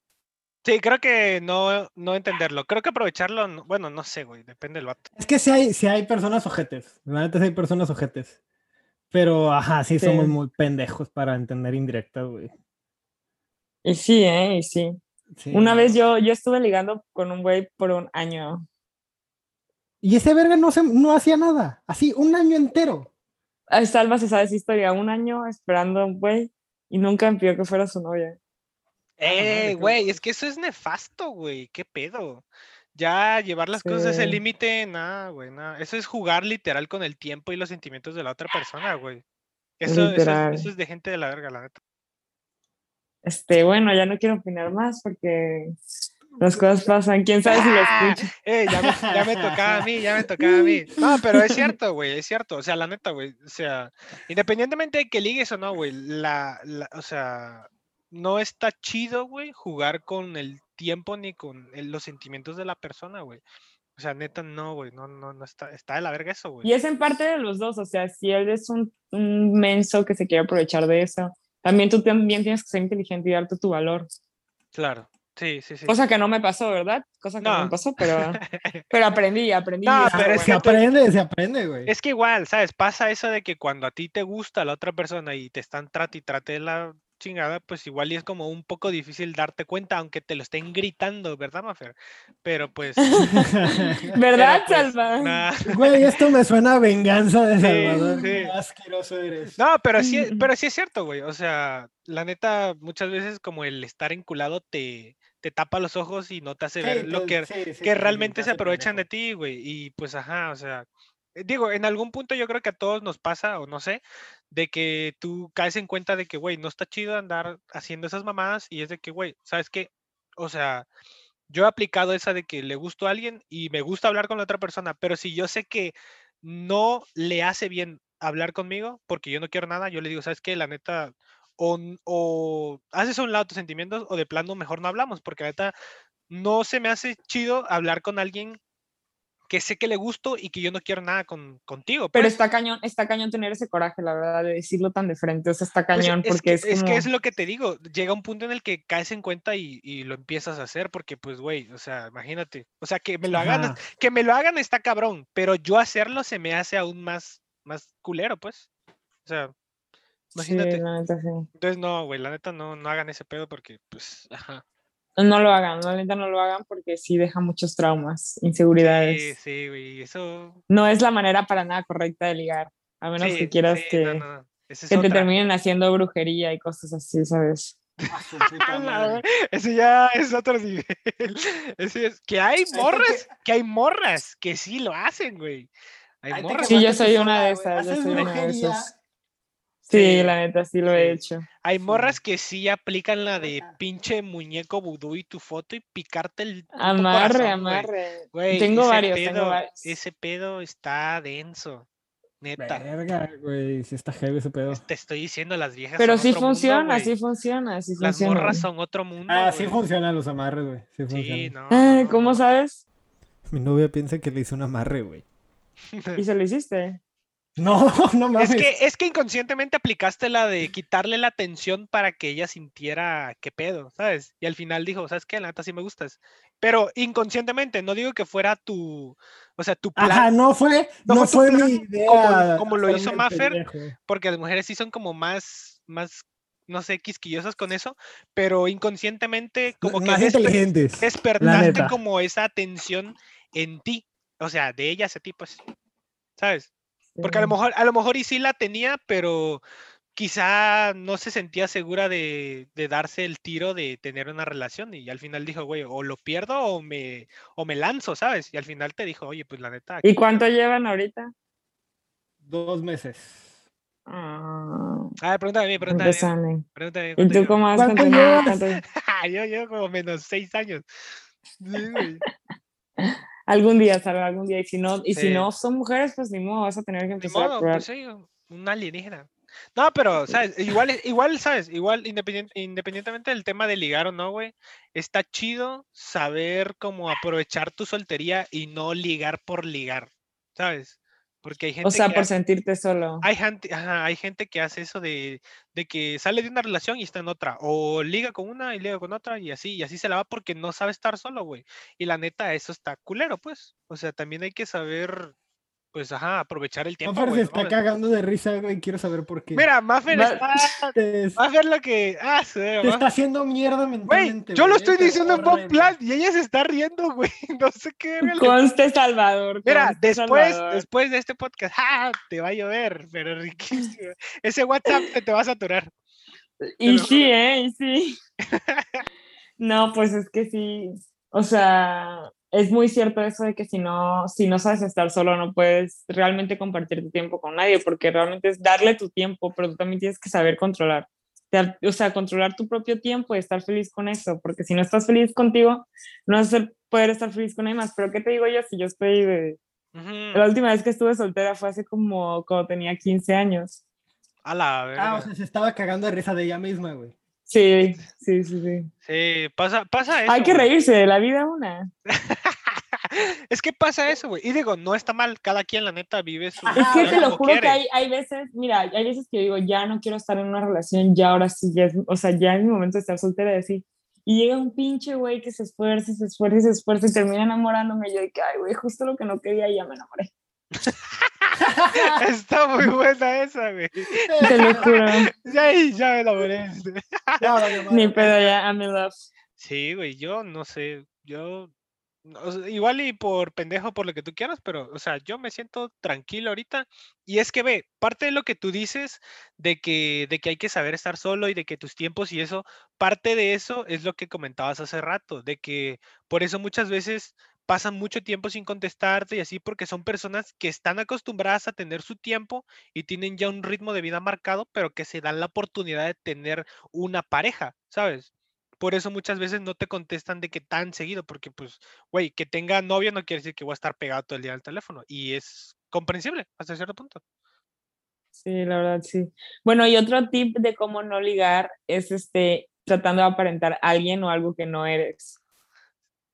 Sí, creo que no, no entenderlo. Creo que aprovecharlo, no- bueno, no sé, güey, depende del vato. Es que sí hay, sí hay personas ojetes. La neta sí hay personas ojetes. Pero, ajá, sí, somos Sí. muy pendejos para entender indirectas, güey. Y sí, ¿eh? Y sí. Sí. Una vez yo, yo estuve ligando con un güey por un año. Y ese verga no, se, no hacía nada. Así, un año entero. Ah, Salva se sabe esa historia. Un año esperando a un güey y nunca me pidió que fuera su novia. Eh, qué güey, es que eso es nefasto, güey. ¿Qué pedo? Ya llevar las cosas a ese límite, nada, güey, nada. Eso es jugar literal con el tiempo y los sentimientos de la otra persona, güey. Eso, eso, eso es de gente de la verga, la neta. Este, bueno, ya no quiero opinar más porque las cosas pasan. ¿Quién sabe si lo Ah, escucha? eh, ya, me, ya me tocaba a mí, ya me tocaba a mí. No, pero es cierto, güey, es cierto. O sea, la neta, güey. O sea, independientemente de que ligues o no, güey, la, la- o sea, no está chido, güey, jugar con el tiempo ni con el- los sentimientos de la persona, güey. O sea, neta, no, güey, no, no, no está, está de la verga eso, güey. Y es en parte de los dos, o sea, si él es un, un menso que se quiere aprovechar de eso, también tú también tienes que ser inteligente y darte tu valor. Claro, sí, sí, sí. Cosa que no me pasó, ¿verdad? Cosa que no, No. me pasó, pero, pero aprendí, aprendí. No, y estuvo pero es Se bueno. que- aprende, se aprende, güey. Es que igual, ¿sabes? Pasa eso de que cuando a ti te gusta la otra persona y te están trate y trate de la chingada, pues igual y es como un poco difícil darte cuenta, aunque te lo estén gritando, ¿verdad, Mafer? Pero pues... ¿Verdad, pues, Salva? nah. Güey, esto me suena a venganza de Sí, Salvador. sí. Qué asqueroso eres. No, pero sí, Mm. pero sí es cierto, güey. O sea, la neta, muchas veces como el estar enculado te, te tapa los ojos y no te hace ver lo que, que realmente se aprovechan de ti, güey. Y pues, ajá, o sea, digo, en algún punto yo creo que a todos nos pasa, o no sé, de que tú caes en cuenta de que, güey, no está chido andar haciendo esas mamadas y es de que, güey, ¿sabes qué? O sea, yo he aplicado esa de que le gusto a alguien y me gusta hablar con la otra persona, pero si yo sé que no le hace bien hablar conmigo porque yo no quiero nada, yo le digo, ¿sabes qué? La neta, o, o haces a un lado tus sentimientos o de plano mejor no hablamos, porque la neta no se me hace chido hablar con alguien que sé que le gusto y que yo no quiero nada con, contigo. Pero pues. está cañón, está cañón tener ese coraje, la verdad, de decirlo tan de frente. O sea, está Pues, cañón es, porque que, es, es que es lo que te digo, llega un punto en el que caes en cuenta y, y lo empiezas a hacer porque pues güey, o sea, imagínate, o sea, que me lo hagan, Ajá. que me lo hagan está cabrón, pero yo hacerlo se me hace aún más más culero, pues. O sea, Sí, imagínate. la neta, sí. Entonces no, güey, la neta no no hagan ese pedo porque pues ajá. No lo hagan, la neta no lo hagan porque sí deja muchos traumas, inseguridades. Sí, sí, güey, eso No es la manera para nada correcta de ligar, a menos sí, que quieras sí, que, no, no, esa es que te terminen haciendo brujería y cosas así, ¿sabes? A la ver- Ese ya es otro nivel. Ese es que hay morras, que hay morras que sí lo hacen, güey. Hay morras. Sí, yo soy una de esas, yo soy una de esas. Sí, Sí, la neta, sí lo he hecho. Hay Sí. morras que sí aplican la de pinche muñeco vudú y tu foto y picarte el Amarre, corazón, amarre. Tengo ese varios, pedo, tengo varios. Ese pedo está denso. Neta. Verga, güey, sí está heavy ese pedo. Te estoy diciendo, las viejas Pero son sí otro funciona, sí funciona, sí Las funciona. morras son otro mundo, Ah, sí funcionan los amarres, güey. Sí Sí, funcionan. no. Ah, no, ¿Cómo no. sabes? Mi novia piensa que le hice un amarre, güey. ¿Y se lo hiciste? No, no mames. Es que, es que inconscientemente aplicaste la de quitarle la atención para que ella sintiera qué pedo, ¿sabes? Y al final dijo, ¿sabes qué? La neta sí me gustas. Pero inconscientemente, no digo que fuera tu, o sea, tu plan, Ajá, no fue, No no, fue mi idea. como- como lo hizo Maffer, pendejo. porque las mujeres sí son como más, más, no sé, quisquillosas con eso, pero inconscientemente como que Más despe- inteligentes. despertaste como esa atención en ti, o sea, de ella hacia ti, pues, ¿sabes? Porque a lo mejor, a lo mejor y sí la tenía, pero quizá no se sentía segura de, de darse el tiro de tener una relación. Y al final dijo, güey, o lo pierdo o me, o me lanzo, ¿sabes? Y al final te dijo, oye, pues la neta. ¿Y cuánto está". llevan ahorita? Dos meses. Ah, pregúntame a mí, pregúntame a mí. empezando. Pregúntame mí, ¿Y ¿cuánto tú cómo has ¿Cuánto continuado? yo llevo como menos seis años. Sí, güey. Algún día, Sara, algún día. Y si no, y si Sí. no son mujeres, pues ni modo, vas a tener que empezar a modo, probar. pues sí, un alienígena. No, pero, ¿sabes? Igual, igual, ¿sabes? Igual, independien- independientemente del tema de ligar o no, güey, está chido saber cómo aprovechar tu soltería y no ligar por ligar, ¿sabes? Porque hay gente O sea, que por hace- sentirte solo. hay gente, ajá, hay gente que hace eso de, de que sale de una relación y está en otra, o liga con una y liga con otra y así, y así se la va porque no sabe estar solo, güey. Y la neta, eso está culero, pues. O sea, también hay que saber, pues, ajá, aprovechar el tiempo, Maffer se güey. está ¿no? cagando de risa, güey. Quiero saber por qué. Mira, Maffer Va- está... te, Maffer lo que... Ah, sí, te está haciendo mierda Güey, mentalmente. yo lo güey, estoy diciendo en buen horrible. plan y ella se está riendo, güey. No sé qué. Conste Salvador. Mira, conste después, Salvador. después de este podcast, ¡ah! te va a llover, pero riquísimo. Ese WhatsApp te, te va a saturar. Y sí, ¿eh? Y sí. No, pues es que sí. O sea, es muy cierto eso de que si no, si no sabes estar solo, no puedes realmente compartir tu tiempo con nadie, porque realmente es darle tu tiempo, pero tú también tienes que saber controlar. Dar- O sea, controlar tu propio tiempo y estar feliz con eso, porque si no estás feliz contigo, no vas a poder estar feliz con nadie más. Pero ¿qué te digo yo si yo estoy de... La última vez que estuve soltera fue hace como cuando tenía 15 años. A la verga. Ah, o sea, se estaba cagando de risa de ella misma, güey. Sí, sí, sí, sí. Sí, pasa, pasa eso. Hay que reírse de la vida una. es que pasa eso, güey. Y digo, no está mal, cada quien la neta vive su Es que te lo juro que hay, hay veces, mira, hay veces que yo digo, ya no quiero estar en una relación, ya ahora sí, ya es, o sea, ya es mi momento de estar soltera y así. Y llega un pinche güey que se esfuerza, y se esfuerza y se esfuerza y termina enamorándome. Y yo de que, ay, güey, justo lo que no quería y ya me enamoré. Está muy buena esa, güey. Te lo juro. Ya, ya me enamoré. Ni pedo ya, I'm in love. Sí, güey, yo no sé, yo o sea, igual y por pendejo por lo que tú quieras, pero o sea, yo me siento tranquilo ahorita y es que ve, parte de lo que tú dices de que de que hay que saber estar solo y de que tus tiempos y eso, parte de eso es lo que comentabas hace rato, de que por eso muchas veces pasan mucho tiempo sin contestarte y así porque son personas que están acostumbradas a tener su tiempo y tienen ya un ritmo de vida marcado, pero que se dan la oportunidad de tener una pareja, ¿sabes? Por eso muchas veces no te contestan de que tan seguido, porque pues, güey, que tenga novio no quiere decir que voy a estar pegado todo el día al teléfono. Y es comprensible hasta cierto punto. Sí, la verdad, sí. Bueno, y otro tip de cómo no ligar es este, tratando de aparentar a alguien o algo que no eres.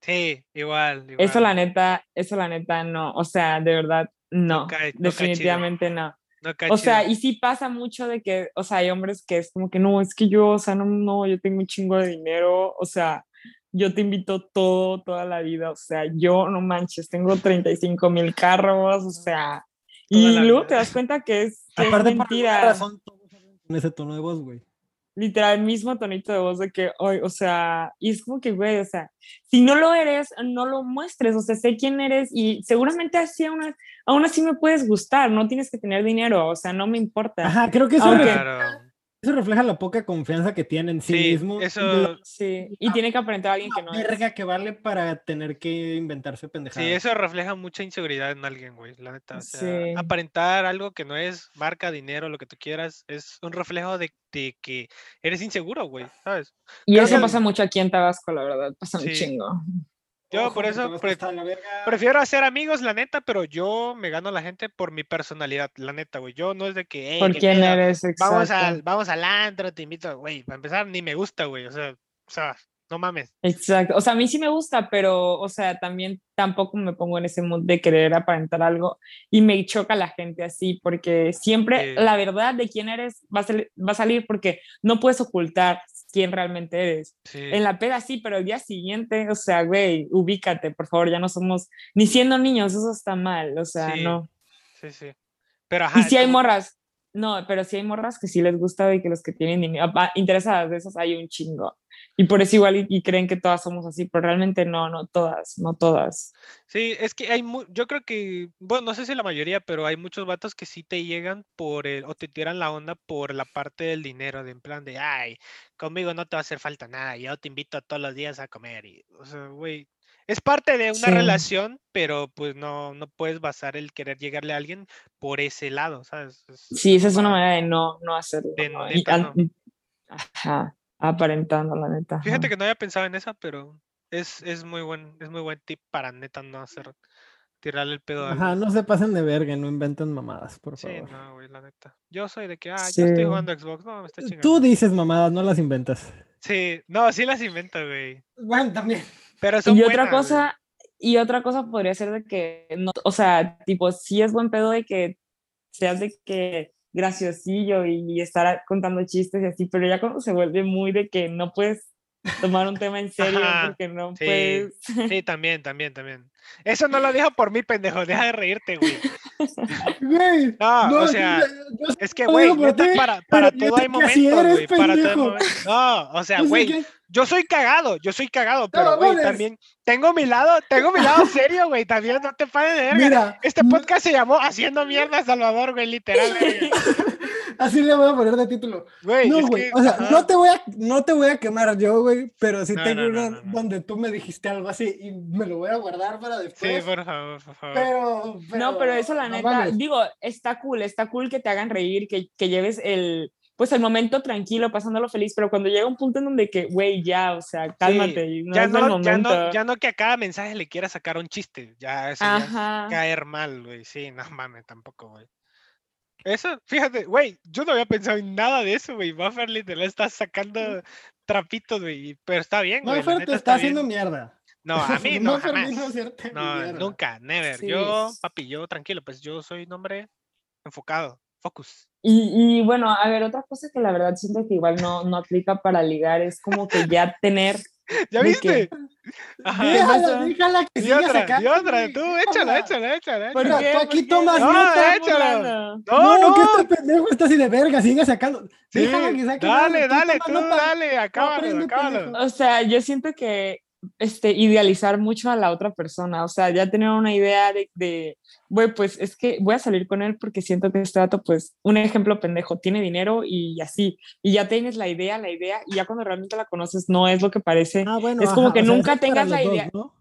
Sí, igual, Eso la neta, eso la neta no, o sea, de verdad, no, no cae definitivamente no. No cae O sea, y sí pasa mucho de que, o sea, hay hombres que es como que no, es que yo, o sea, no, no, yo tengo un chingo de dinero, o sea, yo te invito todo, toda la vida, o sea, yo no manches, tengo 35 mil carros, o sea, y Toda luego vida. te das cuenta que es, que es Aparte, por alguna mentira, razón, todos con ese tono de voz, güey. Literal, mismo tonito de voz de que, hoy, o sea, y es como que, güey, o sea, si no lo eres, no lo muestres, o sea, sé quién eres y seguramente así aún, aún así me puedes gustar, no tienes que tener dinero, o sea, no me importa. Ajá, creo que eso, Aunque- Claro. Eso refleja la poca confianza que tiene en sí, Sí, mismo. eso, Sí, y tiene que aparentar a alguien que no es. verga que vale para tener que inventarse pendejadas. sí, eso refleja mucha inseguridad en alguien, güey, la neta. O sea, Sí. aparentar algo que no es marca, dinero, lo que tú quieras, es un reflejo de, de que eres inseguro, güey, ¿sabes? Y Creo eso que- pasa mucho aquí en Tabasco, la verdad, pasa un chingo. Yo Ojo, por eso pre- prefiero hacer amigos, la neta, pero yo me gano a la gente por mi personalidad, la neta, güey. Yo no es de que, "Ey, ¿Por ¿qué quién eres? Vamos Exacto. al, vamos al antro, te invito, güey. Para empezar, ni me gusta, güey. O sea, o sea, no mames. Exacto. O sea, a mí sí me gusta, pero, o sea, también tampoco me pongo en ese mood de querer aparentar algo y me choca la gente así, porque siempre la verdad de quién eres va a, salir, va a salir porque no puedes ocultar quién realmente eres. Sí. En la peda sí, pero el día siguiente, o sea, güey, ubícate, por favor, ya no somos ni siendo niños, eso está mal, o sea, Sí, no. Sí, sí. Pero ajá. Y si hay morras, no, pero si hay morras que sí les gusta y que los que tienen dinero, ah, interesadas de esas hay un chingo. Y por eso igual y, y creen que todas somos así, pero realmente no, no todas, no todas. Sí, es que hay, mu- yo creo que, bueno, no sé si la mayoría, pero hay muchos vatos que sí te llegan por el, o te tiran la onda por la parte del dinero, de en plan de, ay, conmigo no te va a hacer falta nada, yo te invito todos los días a comer. Y, o sea, güey, es parte de una Sí. relación, pero pues no, no puedes basar el querer llegarle a alguien por ese lado, ¿sabes? Es Sí, esa es una manera de no, no hacerlo. De ¿no? Y neta, an- no. Ajá, aparentando, la neta. ajá. Fíjate que no había pensado en esa, pero es, es muy buen, es muy buen tip para neta no hacer, tirarle el pedo a Ajá, no se pasen de verga, no inventen mamadas, por Sí, favor. no, güey, la neta. Yo soy de que, ah, yo estoy Sí. jugando Xbox, no, me está chingando. Tú dices mamadas, no las inventas. Sí, no, sí las invento, güey. Bueno, también. Pero son Y otra buenas, cosa, y otra cosa podría ser de que, no, o sea, tipo, sí es buen pedo de que seas de que graciosillo y estar a- contando chistes y así, pero ya cuando se vuelve muy de que no puedes tomar un tema en serio Ajá, porque no sí. puedes. Sí, también, también, también. Eso no lo dijo por mí, pendejo. Deja de reírte, güey. Güey, No, no, o sea, yo- yo es que, güey, neta, para, para todo hay momentos, güey. Para todo. No, o sea, güey, que- yo soy cagado, yo soy cagado, pero, güey, también tengo mi lado, tengo mi lado serio, güey. También no te pases de verga. Mira, Este no- podcast se llamó Haciendo Mierda a Salvador, güey, literal. güey. Así le voy a poner de título. Güey, No, güey, que, o sea, ajá. no te voy a, no te voy a quemar yo, güey, pero sí No, tengo no, no, una no, no. donde tú me dijiste algo así y me lo voy a guardar para Sí, después. por favor, por favor. pero, No, pero eso la no neta, mames. digo, está cool, está cool que te hagan reír, que, que lleves el, pues el momento tranquilo, pasándolo feliz, pero cuando llega un punto en donde que, güey, ya, o sea, cálmate, no ya, no, ya, no, ya no que a cada mensaje le quiera sacar un chiste. Ya eso ya es caer mal, güey. Sí, no mames, tampoco, güey. Eso, fíjate, güey, yo no había pensado en nada de eso, güey. Buffer literal está sacando trapitos, güey. Pero está bien, güey. la Fer, te está bien. haciendo mierda. No, a mí no, jamás. vino a hacerte No, mierda. nunca, never. Sí. Yo, papi, yo tranquilo, pues yo soy un hombre enfocado, focus. Y, y bueno, a ver, otra cosa que la verdad siento que igual no, no aplica para ligar es como que ya tener. ¿Ya ¿De viste? qué? Ajá. Déjala, déjala que Y siga otra, sacando, y otra, tú, échala, déjala. échala, échala. ¿Por Mira, échala. qué? tú aquí tomas No, nota. échala. No, No, no. que este pendejo está así de verga, sigue sacando. Sí, Déjala que saque dale, dale, tú, dale, acábalo, acábalo. O sea, yo siento que este, idealizar mucho a la otra persona, o sea, ya tener una idea de, de, güey, pues es que voy a salir con él porque siento que este dato, pues, un ejemplo pendejo, tiene dinero y así, y ya tienes la idea, la idea, y ya cuando realmente la conoces no es lo que parece. Ah, bueno, Es como ajá, que o sea, nunca para tengas la dos, idea. ¿no?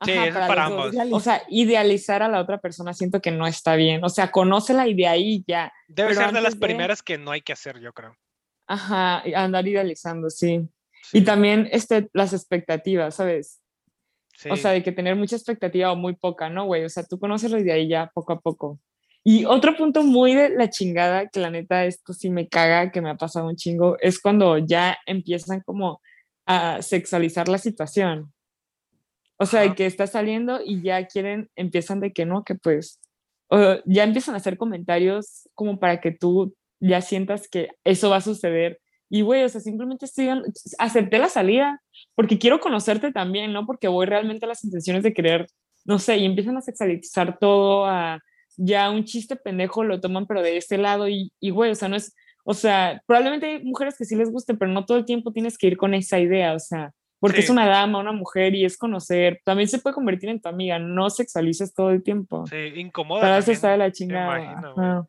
Ajá, para dos. ambos. O sea, idealizar a la otra persona siento que no está bien, o sea, conócela y de ahí ya, Debe pero ser de las de- primeras que no hay que hacer, yo creo. ajá, andar idealizando, sí. Sí, Y también este, las expectativas, ¿sabes? sí. O sea, de que tener mucha expectativa o muy poca, ¿no, güey? O sea, tú conoces y de ahí ya poco a poco. Y otro punto muy de la chingada, que la neta esto sí me caga, que me ha pasado un chingo, es cuando ya empiezan como a sexualizar la situación. O sea, de que está saliendo y ya quieren, empiezan de que no, que pues, o ya empiezan a hacer comentarios como para que tú ya sientas que eso va a suceder. Y, güey, o sea, simplemente estoy, acepté la salida porque quiero conocerte también, ¿no? Porque voy realmente a las intenciones de querer, no sé, y empiezan a sexualizar todo, a ya un chiste pendejo lo toman, pero de este lado, y, y güey, o sea, no es, o sea, probablemente hay mujeres que sí les guste, pero no todo el tiempo tienes que ir con esa idea, o sea, porque es Sí. una dama, una mujer, y es conocer, también se puede convertir en tu amiga, no sexualices todo el tiempo. Sí, incomoda. Para eso está de la chingada. imagino.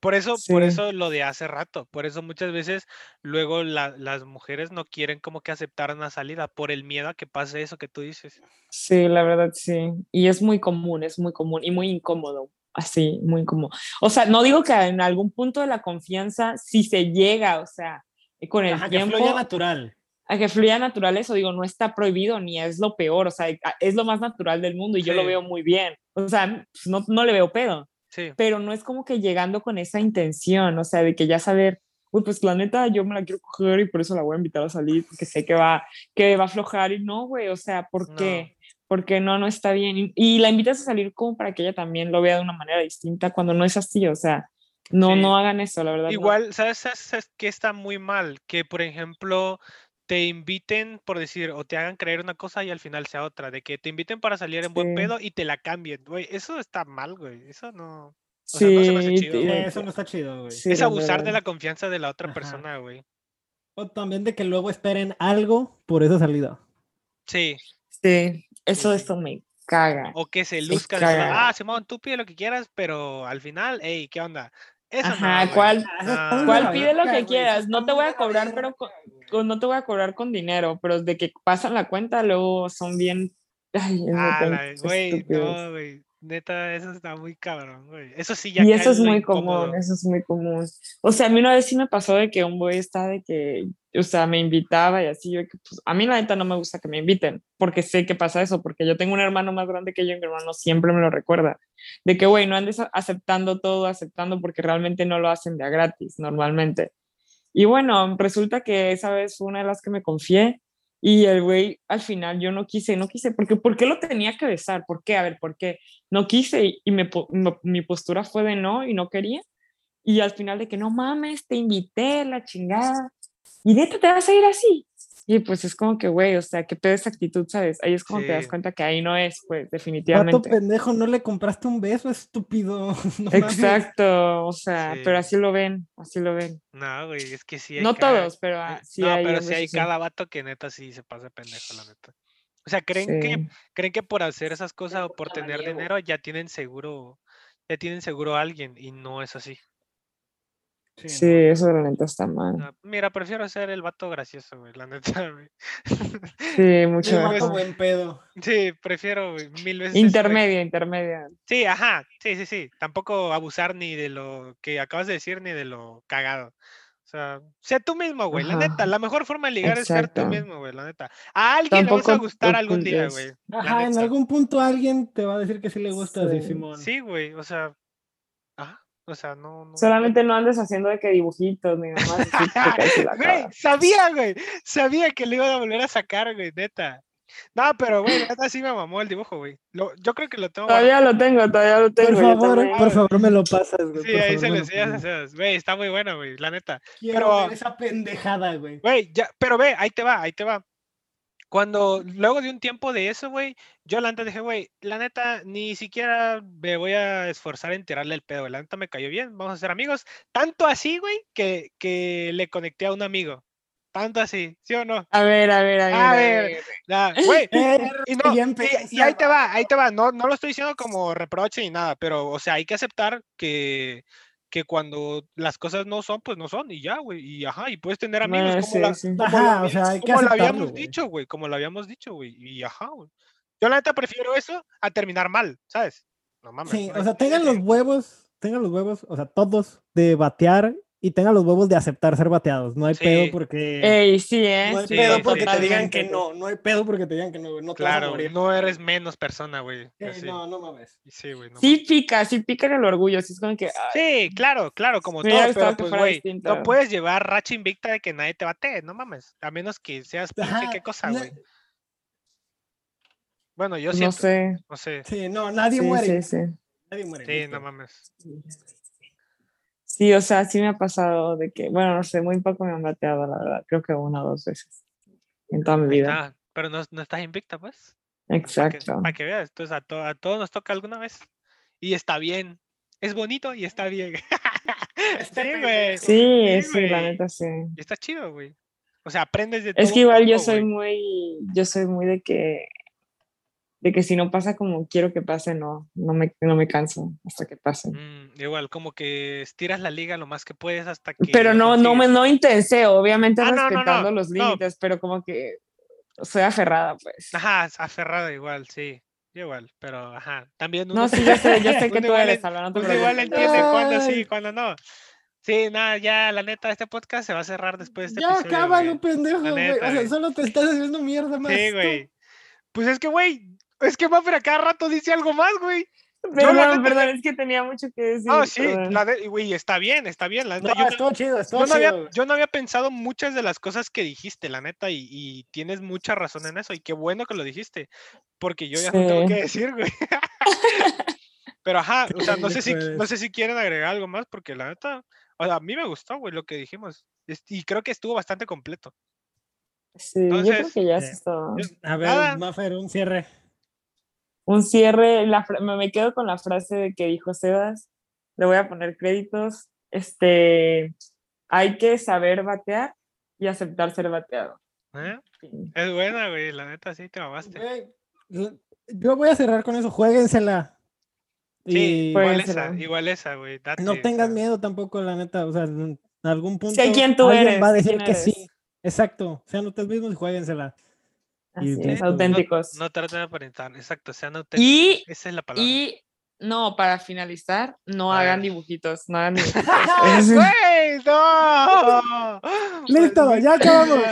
Por eso, por eso lo de hace rato, por eso muchas veces luego la- las mujeres no quieren como que aceptar una salida por el miedo a que pase eso que tú dices. Sí, la verdad sí. Y es muy común, es muy común y muy incómodo. Así, muy incómodo. O sea, no digo que en algún punto de la confianza, si se llega, o sea, con el Ajá, que tiempo, fluya natural. a que fluya natural eso, digo, no está prohibido ni es lo peor, o sea, es lo más natural del mundo y yo lo veo muy bien. O sea, pues, no, no le veo pedo, Sí, pero no es como que llegando con esa intención, o sea, de que ya saber, uy, pues la neta, yo me la quiero coger y por eso la voy a invitar a salir, porque sé que va, que va a aflojar y no, güey, o sea, ¿por No. qué? Porque no, no está bien. Y, y la invitas a salir como para que ella también lo vea de una manera distinta cuando no es así, o sea, no, Sí. no hagan eso, la verdad. no. Igual, ¿sabes, sabes, sabes qué está muy mal? Que, por ejemplo, te inviten, por decir, o te hagan creer una cosa y al final sea otra. De que te inviten para salir en buen Sí. pedo y te la cambien, güey. Eso está mal, güey. Eso no. sea, no se me hace Sí, chido, Sí, eso no está chido, güey. sí, es abusar de la confianza de la otra Ajá. persona, güey. O también de que luego esperen algo por esa salida. Sí. Sí, eso, sí. eso me caga. O que se luzcan. ah, Simón, tú pide lo que quieras, pero al final, hey, ¿qué onda? Eso Ajá, no. ¿cuál- Ah, No, ¿Cuál no, pide lo que quieras? No te voy a cobrar, pero con- güey. con- no te voy a cobrar con dinero, pero de que pasan la cuenta, luego son bien. Ay, Ah, güey, no, güey. Neta, eso está muy cabrón, güey. Eso sí ya Y eso es muy incómodo. común, eso es muy común. O sea, a mí una vez sí me pasó de que un güey está de que, o sea, me invitaba y así, yo que, pues, a mí la neta no me gusta que me inviten, porque sé que pasa eso, porque yo tengo un hermano más grande que yo y mi hermano siempre me lo recuerda, de que, güey, no andes aceptando todo, aceptando, porque realmente no lo hacen de a gratis, normalmente. Y bueno, resulta que esa vez fue una de las que me confié y el güey al final yo no quise, no quise, porque ¿por lo tenía que besar? ¿Por qué? A ver, ¿por qué? No quise y, mi postura fue de no y no quería. Y al final de que no mames, te invité, la chingada. Y neta te vas a ir así. Y pues es como que, güey, o sea, que pedo esa actitud, ¿sabes? Ahí es como te das cuenta que ahí no es, pues, Vato definitivamente. pendejo, no le compraste un beso, estúpido. No mames. Exacto, o sea, Sí. pero así lo ven, así lo ven. No, güey, es que sí hay No cada- todos, pero hay- ah, sí no, hay pero sí hay cada vato que neta sí se pasa pendejo, la neta. O sea, creen que creen que por hacer esas cosas o por tener dinero ya tienen seguro, ya tienen seguro a alguien y no es así. Sí, Sí, no. eso la neta está mal. Mira, prefiero ser el vato gracioso, güey, la neta, güey. Sí, mucho El vato mejor. buen pedo. Sí, prefiero güey, mil veces. Intermedia, intermedia. Sí, ajá, sí, sí, sí. Tampoco abusar ni de lo que acabas de decir ni de lo cagado. O sea, sé tú mismo, güey, la neta. La mejor forma de ligar es ser tú mismo, güey, la neta. A alguien le vas a gustar algún día, güey. Ajá, en algún punto alguien te va a decir que sí le gusta, sí. Simón. Sí, güey, o sea, o sea, no, no. Solamente no andes haciendo de que dibujitos ni nada más. Güey, sabía, güey, sabía que le iban a volver a sacar, güey, neta. No, pero, güey, neta sí me mamó el dibujo, güey. Lo- yo creo que lo tengo guardado. Todavía lo tengo, todavía lo tengo. Por favor, también. por favor, me lo pasas, güey. Sí, por ahí favor, se lo enseñas. Güey, está muy bueno, güey, la neta. Quiero Pero- ver esa pendejada, güey. Güey, ya, pero ve, ahí te va, ahí te va. Cuando, luego de un tiempo de eso, güey, yo la neta dije, güey, la neta, ni siquiera me voy a esforzar en tirarle el pedo, la neta me cayó bien, vamos a ser amigos. Tanto así, güey, que, que le conecté a un amigo. Tanto así, ¿sí o no? A ver, a ver, a ver. A A ver. Güey, y, no, y- y ahí te va, ahí te va. No, no lo estoy diciendo como reproche ni nada, pero, o sea, hay que aceptar que, que cuando las cosas no son, pues no son, y ya, güey. Y ajá, y puedes tener amigos Bueno, como sí, la, sí. como Ajá, lo, o sea, hay que como lo habíamos güey. dicho, güey, como lo habíamos dicho, güey. Y ajá, güey. Yo la neta prefiero eso a terminar mal, ¿sabes? No mames. Sí, o sea, tengan los huevos, tengan los huevos, o sea, todos de batear y tengan los huevos de aceptar ser bateados. No hay Sí. pedo porque Ey, sí, ¿eh? no hay sí, pedo porque te digan que no, no hay pedo porque te digan que no, güey, no te vas a Claro, morir. no eres menos persona, güey. Así. no, no mames. Sí, güey. no Sí pica, sí pica en el orgullo. Sí es como que. ay, Sí, claro, claro, como todo, pero pues, güey, no puedes llevar racha invicta de que nadie te bate, no mames, a menos que seas Ajá, qué cosa, güey. Bueno, yo no siento, sé. no sé, Sí, no, nadie Sí, muere. sí, sí. Nadie muere. sí, no mames. Sí, o sea, sí me ha pasado de que, bueno, no sé, muy poco me han bateado, la verdad. Creo que una o dos veces en toda mi vida. pero no, no estás invicta, pues, para que, Exacto. pa' que veas, entonces a, to- a todos nos toca alguna vez, y está bien, es bonito y está bien. Sí, güey. Sí, Sí, sí, la neta sí. y está chido, güey. O sea, aprendes de Es todo que un igual yo poco, soy güey. muy, yo soy muy de que, de que si no pasa como quiero que pase, no, no me, no me canso hasta que pase. Mm, igual, como que estiras la liga lo más que puedes hasta que Pero no, no me, no intenseo, obviamente Ah, no, no, no, respetando los no. límites, pero como que soy aferrada, pues. Ajá, aferrada igual, sí. Igual, pero ajá. También uno, No, sí, yo sé, yo sé que tú igual eres, Álvaro, no igual entiende cuándo sí, Ay. cuándo no. Sí, nada, ya la neta, este podcast se va a cerrar después de este Ya episodio. cábalo, güey. pendejo, güey. O sea, solo te estás haciendo mierda más. Sí, güey. Pues es que, güey, es que Maffer a cada rato dice algo más, güey. Yo la Perdón, perdón, es que tenía mucho que decir. No, sí, perdón. la de, güey, está bien, está bien. La neta, No, yo, no- estuvo chido, estuvo yo no, chido. había, yo no había pensado muchas de las cosas que dijiste, la neta, y, y tienes mucha razón en eso, y qué bueno que lo dijiste, porque yo ya no tengo Sí. que decir, güey. Pero ajá, o sea, no sé, si, no eres. sé si quieren agregar algo más, porque la neta, o sea, a mí me gustó, güey, lo que dijimos, y creo que estuvo bastante completo. Sí, yo creo Entonces, que ya eh, es esto. A ver. Maffer, un cierre. Un cierre, la me me quedo con la frase de que dijo Sebas, le voy a poner créditos, este, hay que saber batear y aceptar ser bateado. ¿eh? Es buena, güey, la neta, sí, te mamaste. Yo voy a cerrar con eso, juéguensela. Sí, Y igual esa, igual esa, güey. date, no tengas miedo tampoco, la neta. O sea, en algún punto. Sé quién tú alguien eres, va a decir quién que sí. Exacto. Sean ustedes mismos y juéguensela. Así es, auténticos. No traten de aparentar, exacto, sean auténticos. y, Esa es la palabra. y, no, para finalizar, no A hagan ver. dibujitos, no hagan dibujitos. ¡No! Listo, ya acabamos.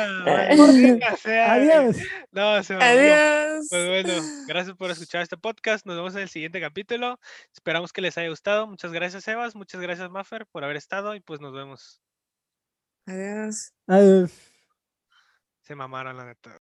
Adiós. No, se. Adiós. Pues bueno, gracias por escuchar este podcast. Nos vemos en el siguiente capítulo. Esperamos que les haya gustado. Muchas gracias, Sebas. Muchas gracias, Maffer, por haber estado. Y pues nos vemos. Adiós. Adiós. Se mamaron, la neta.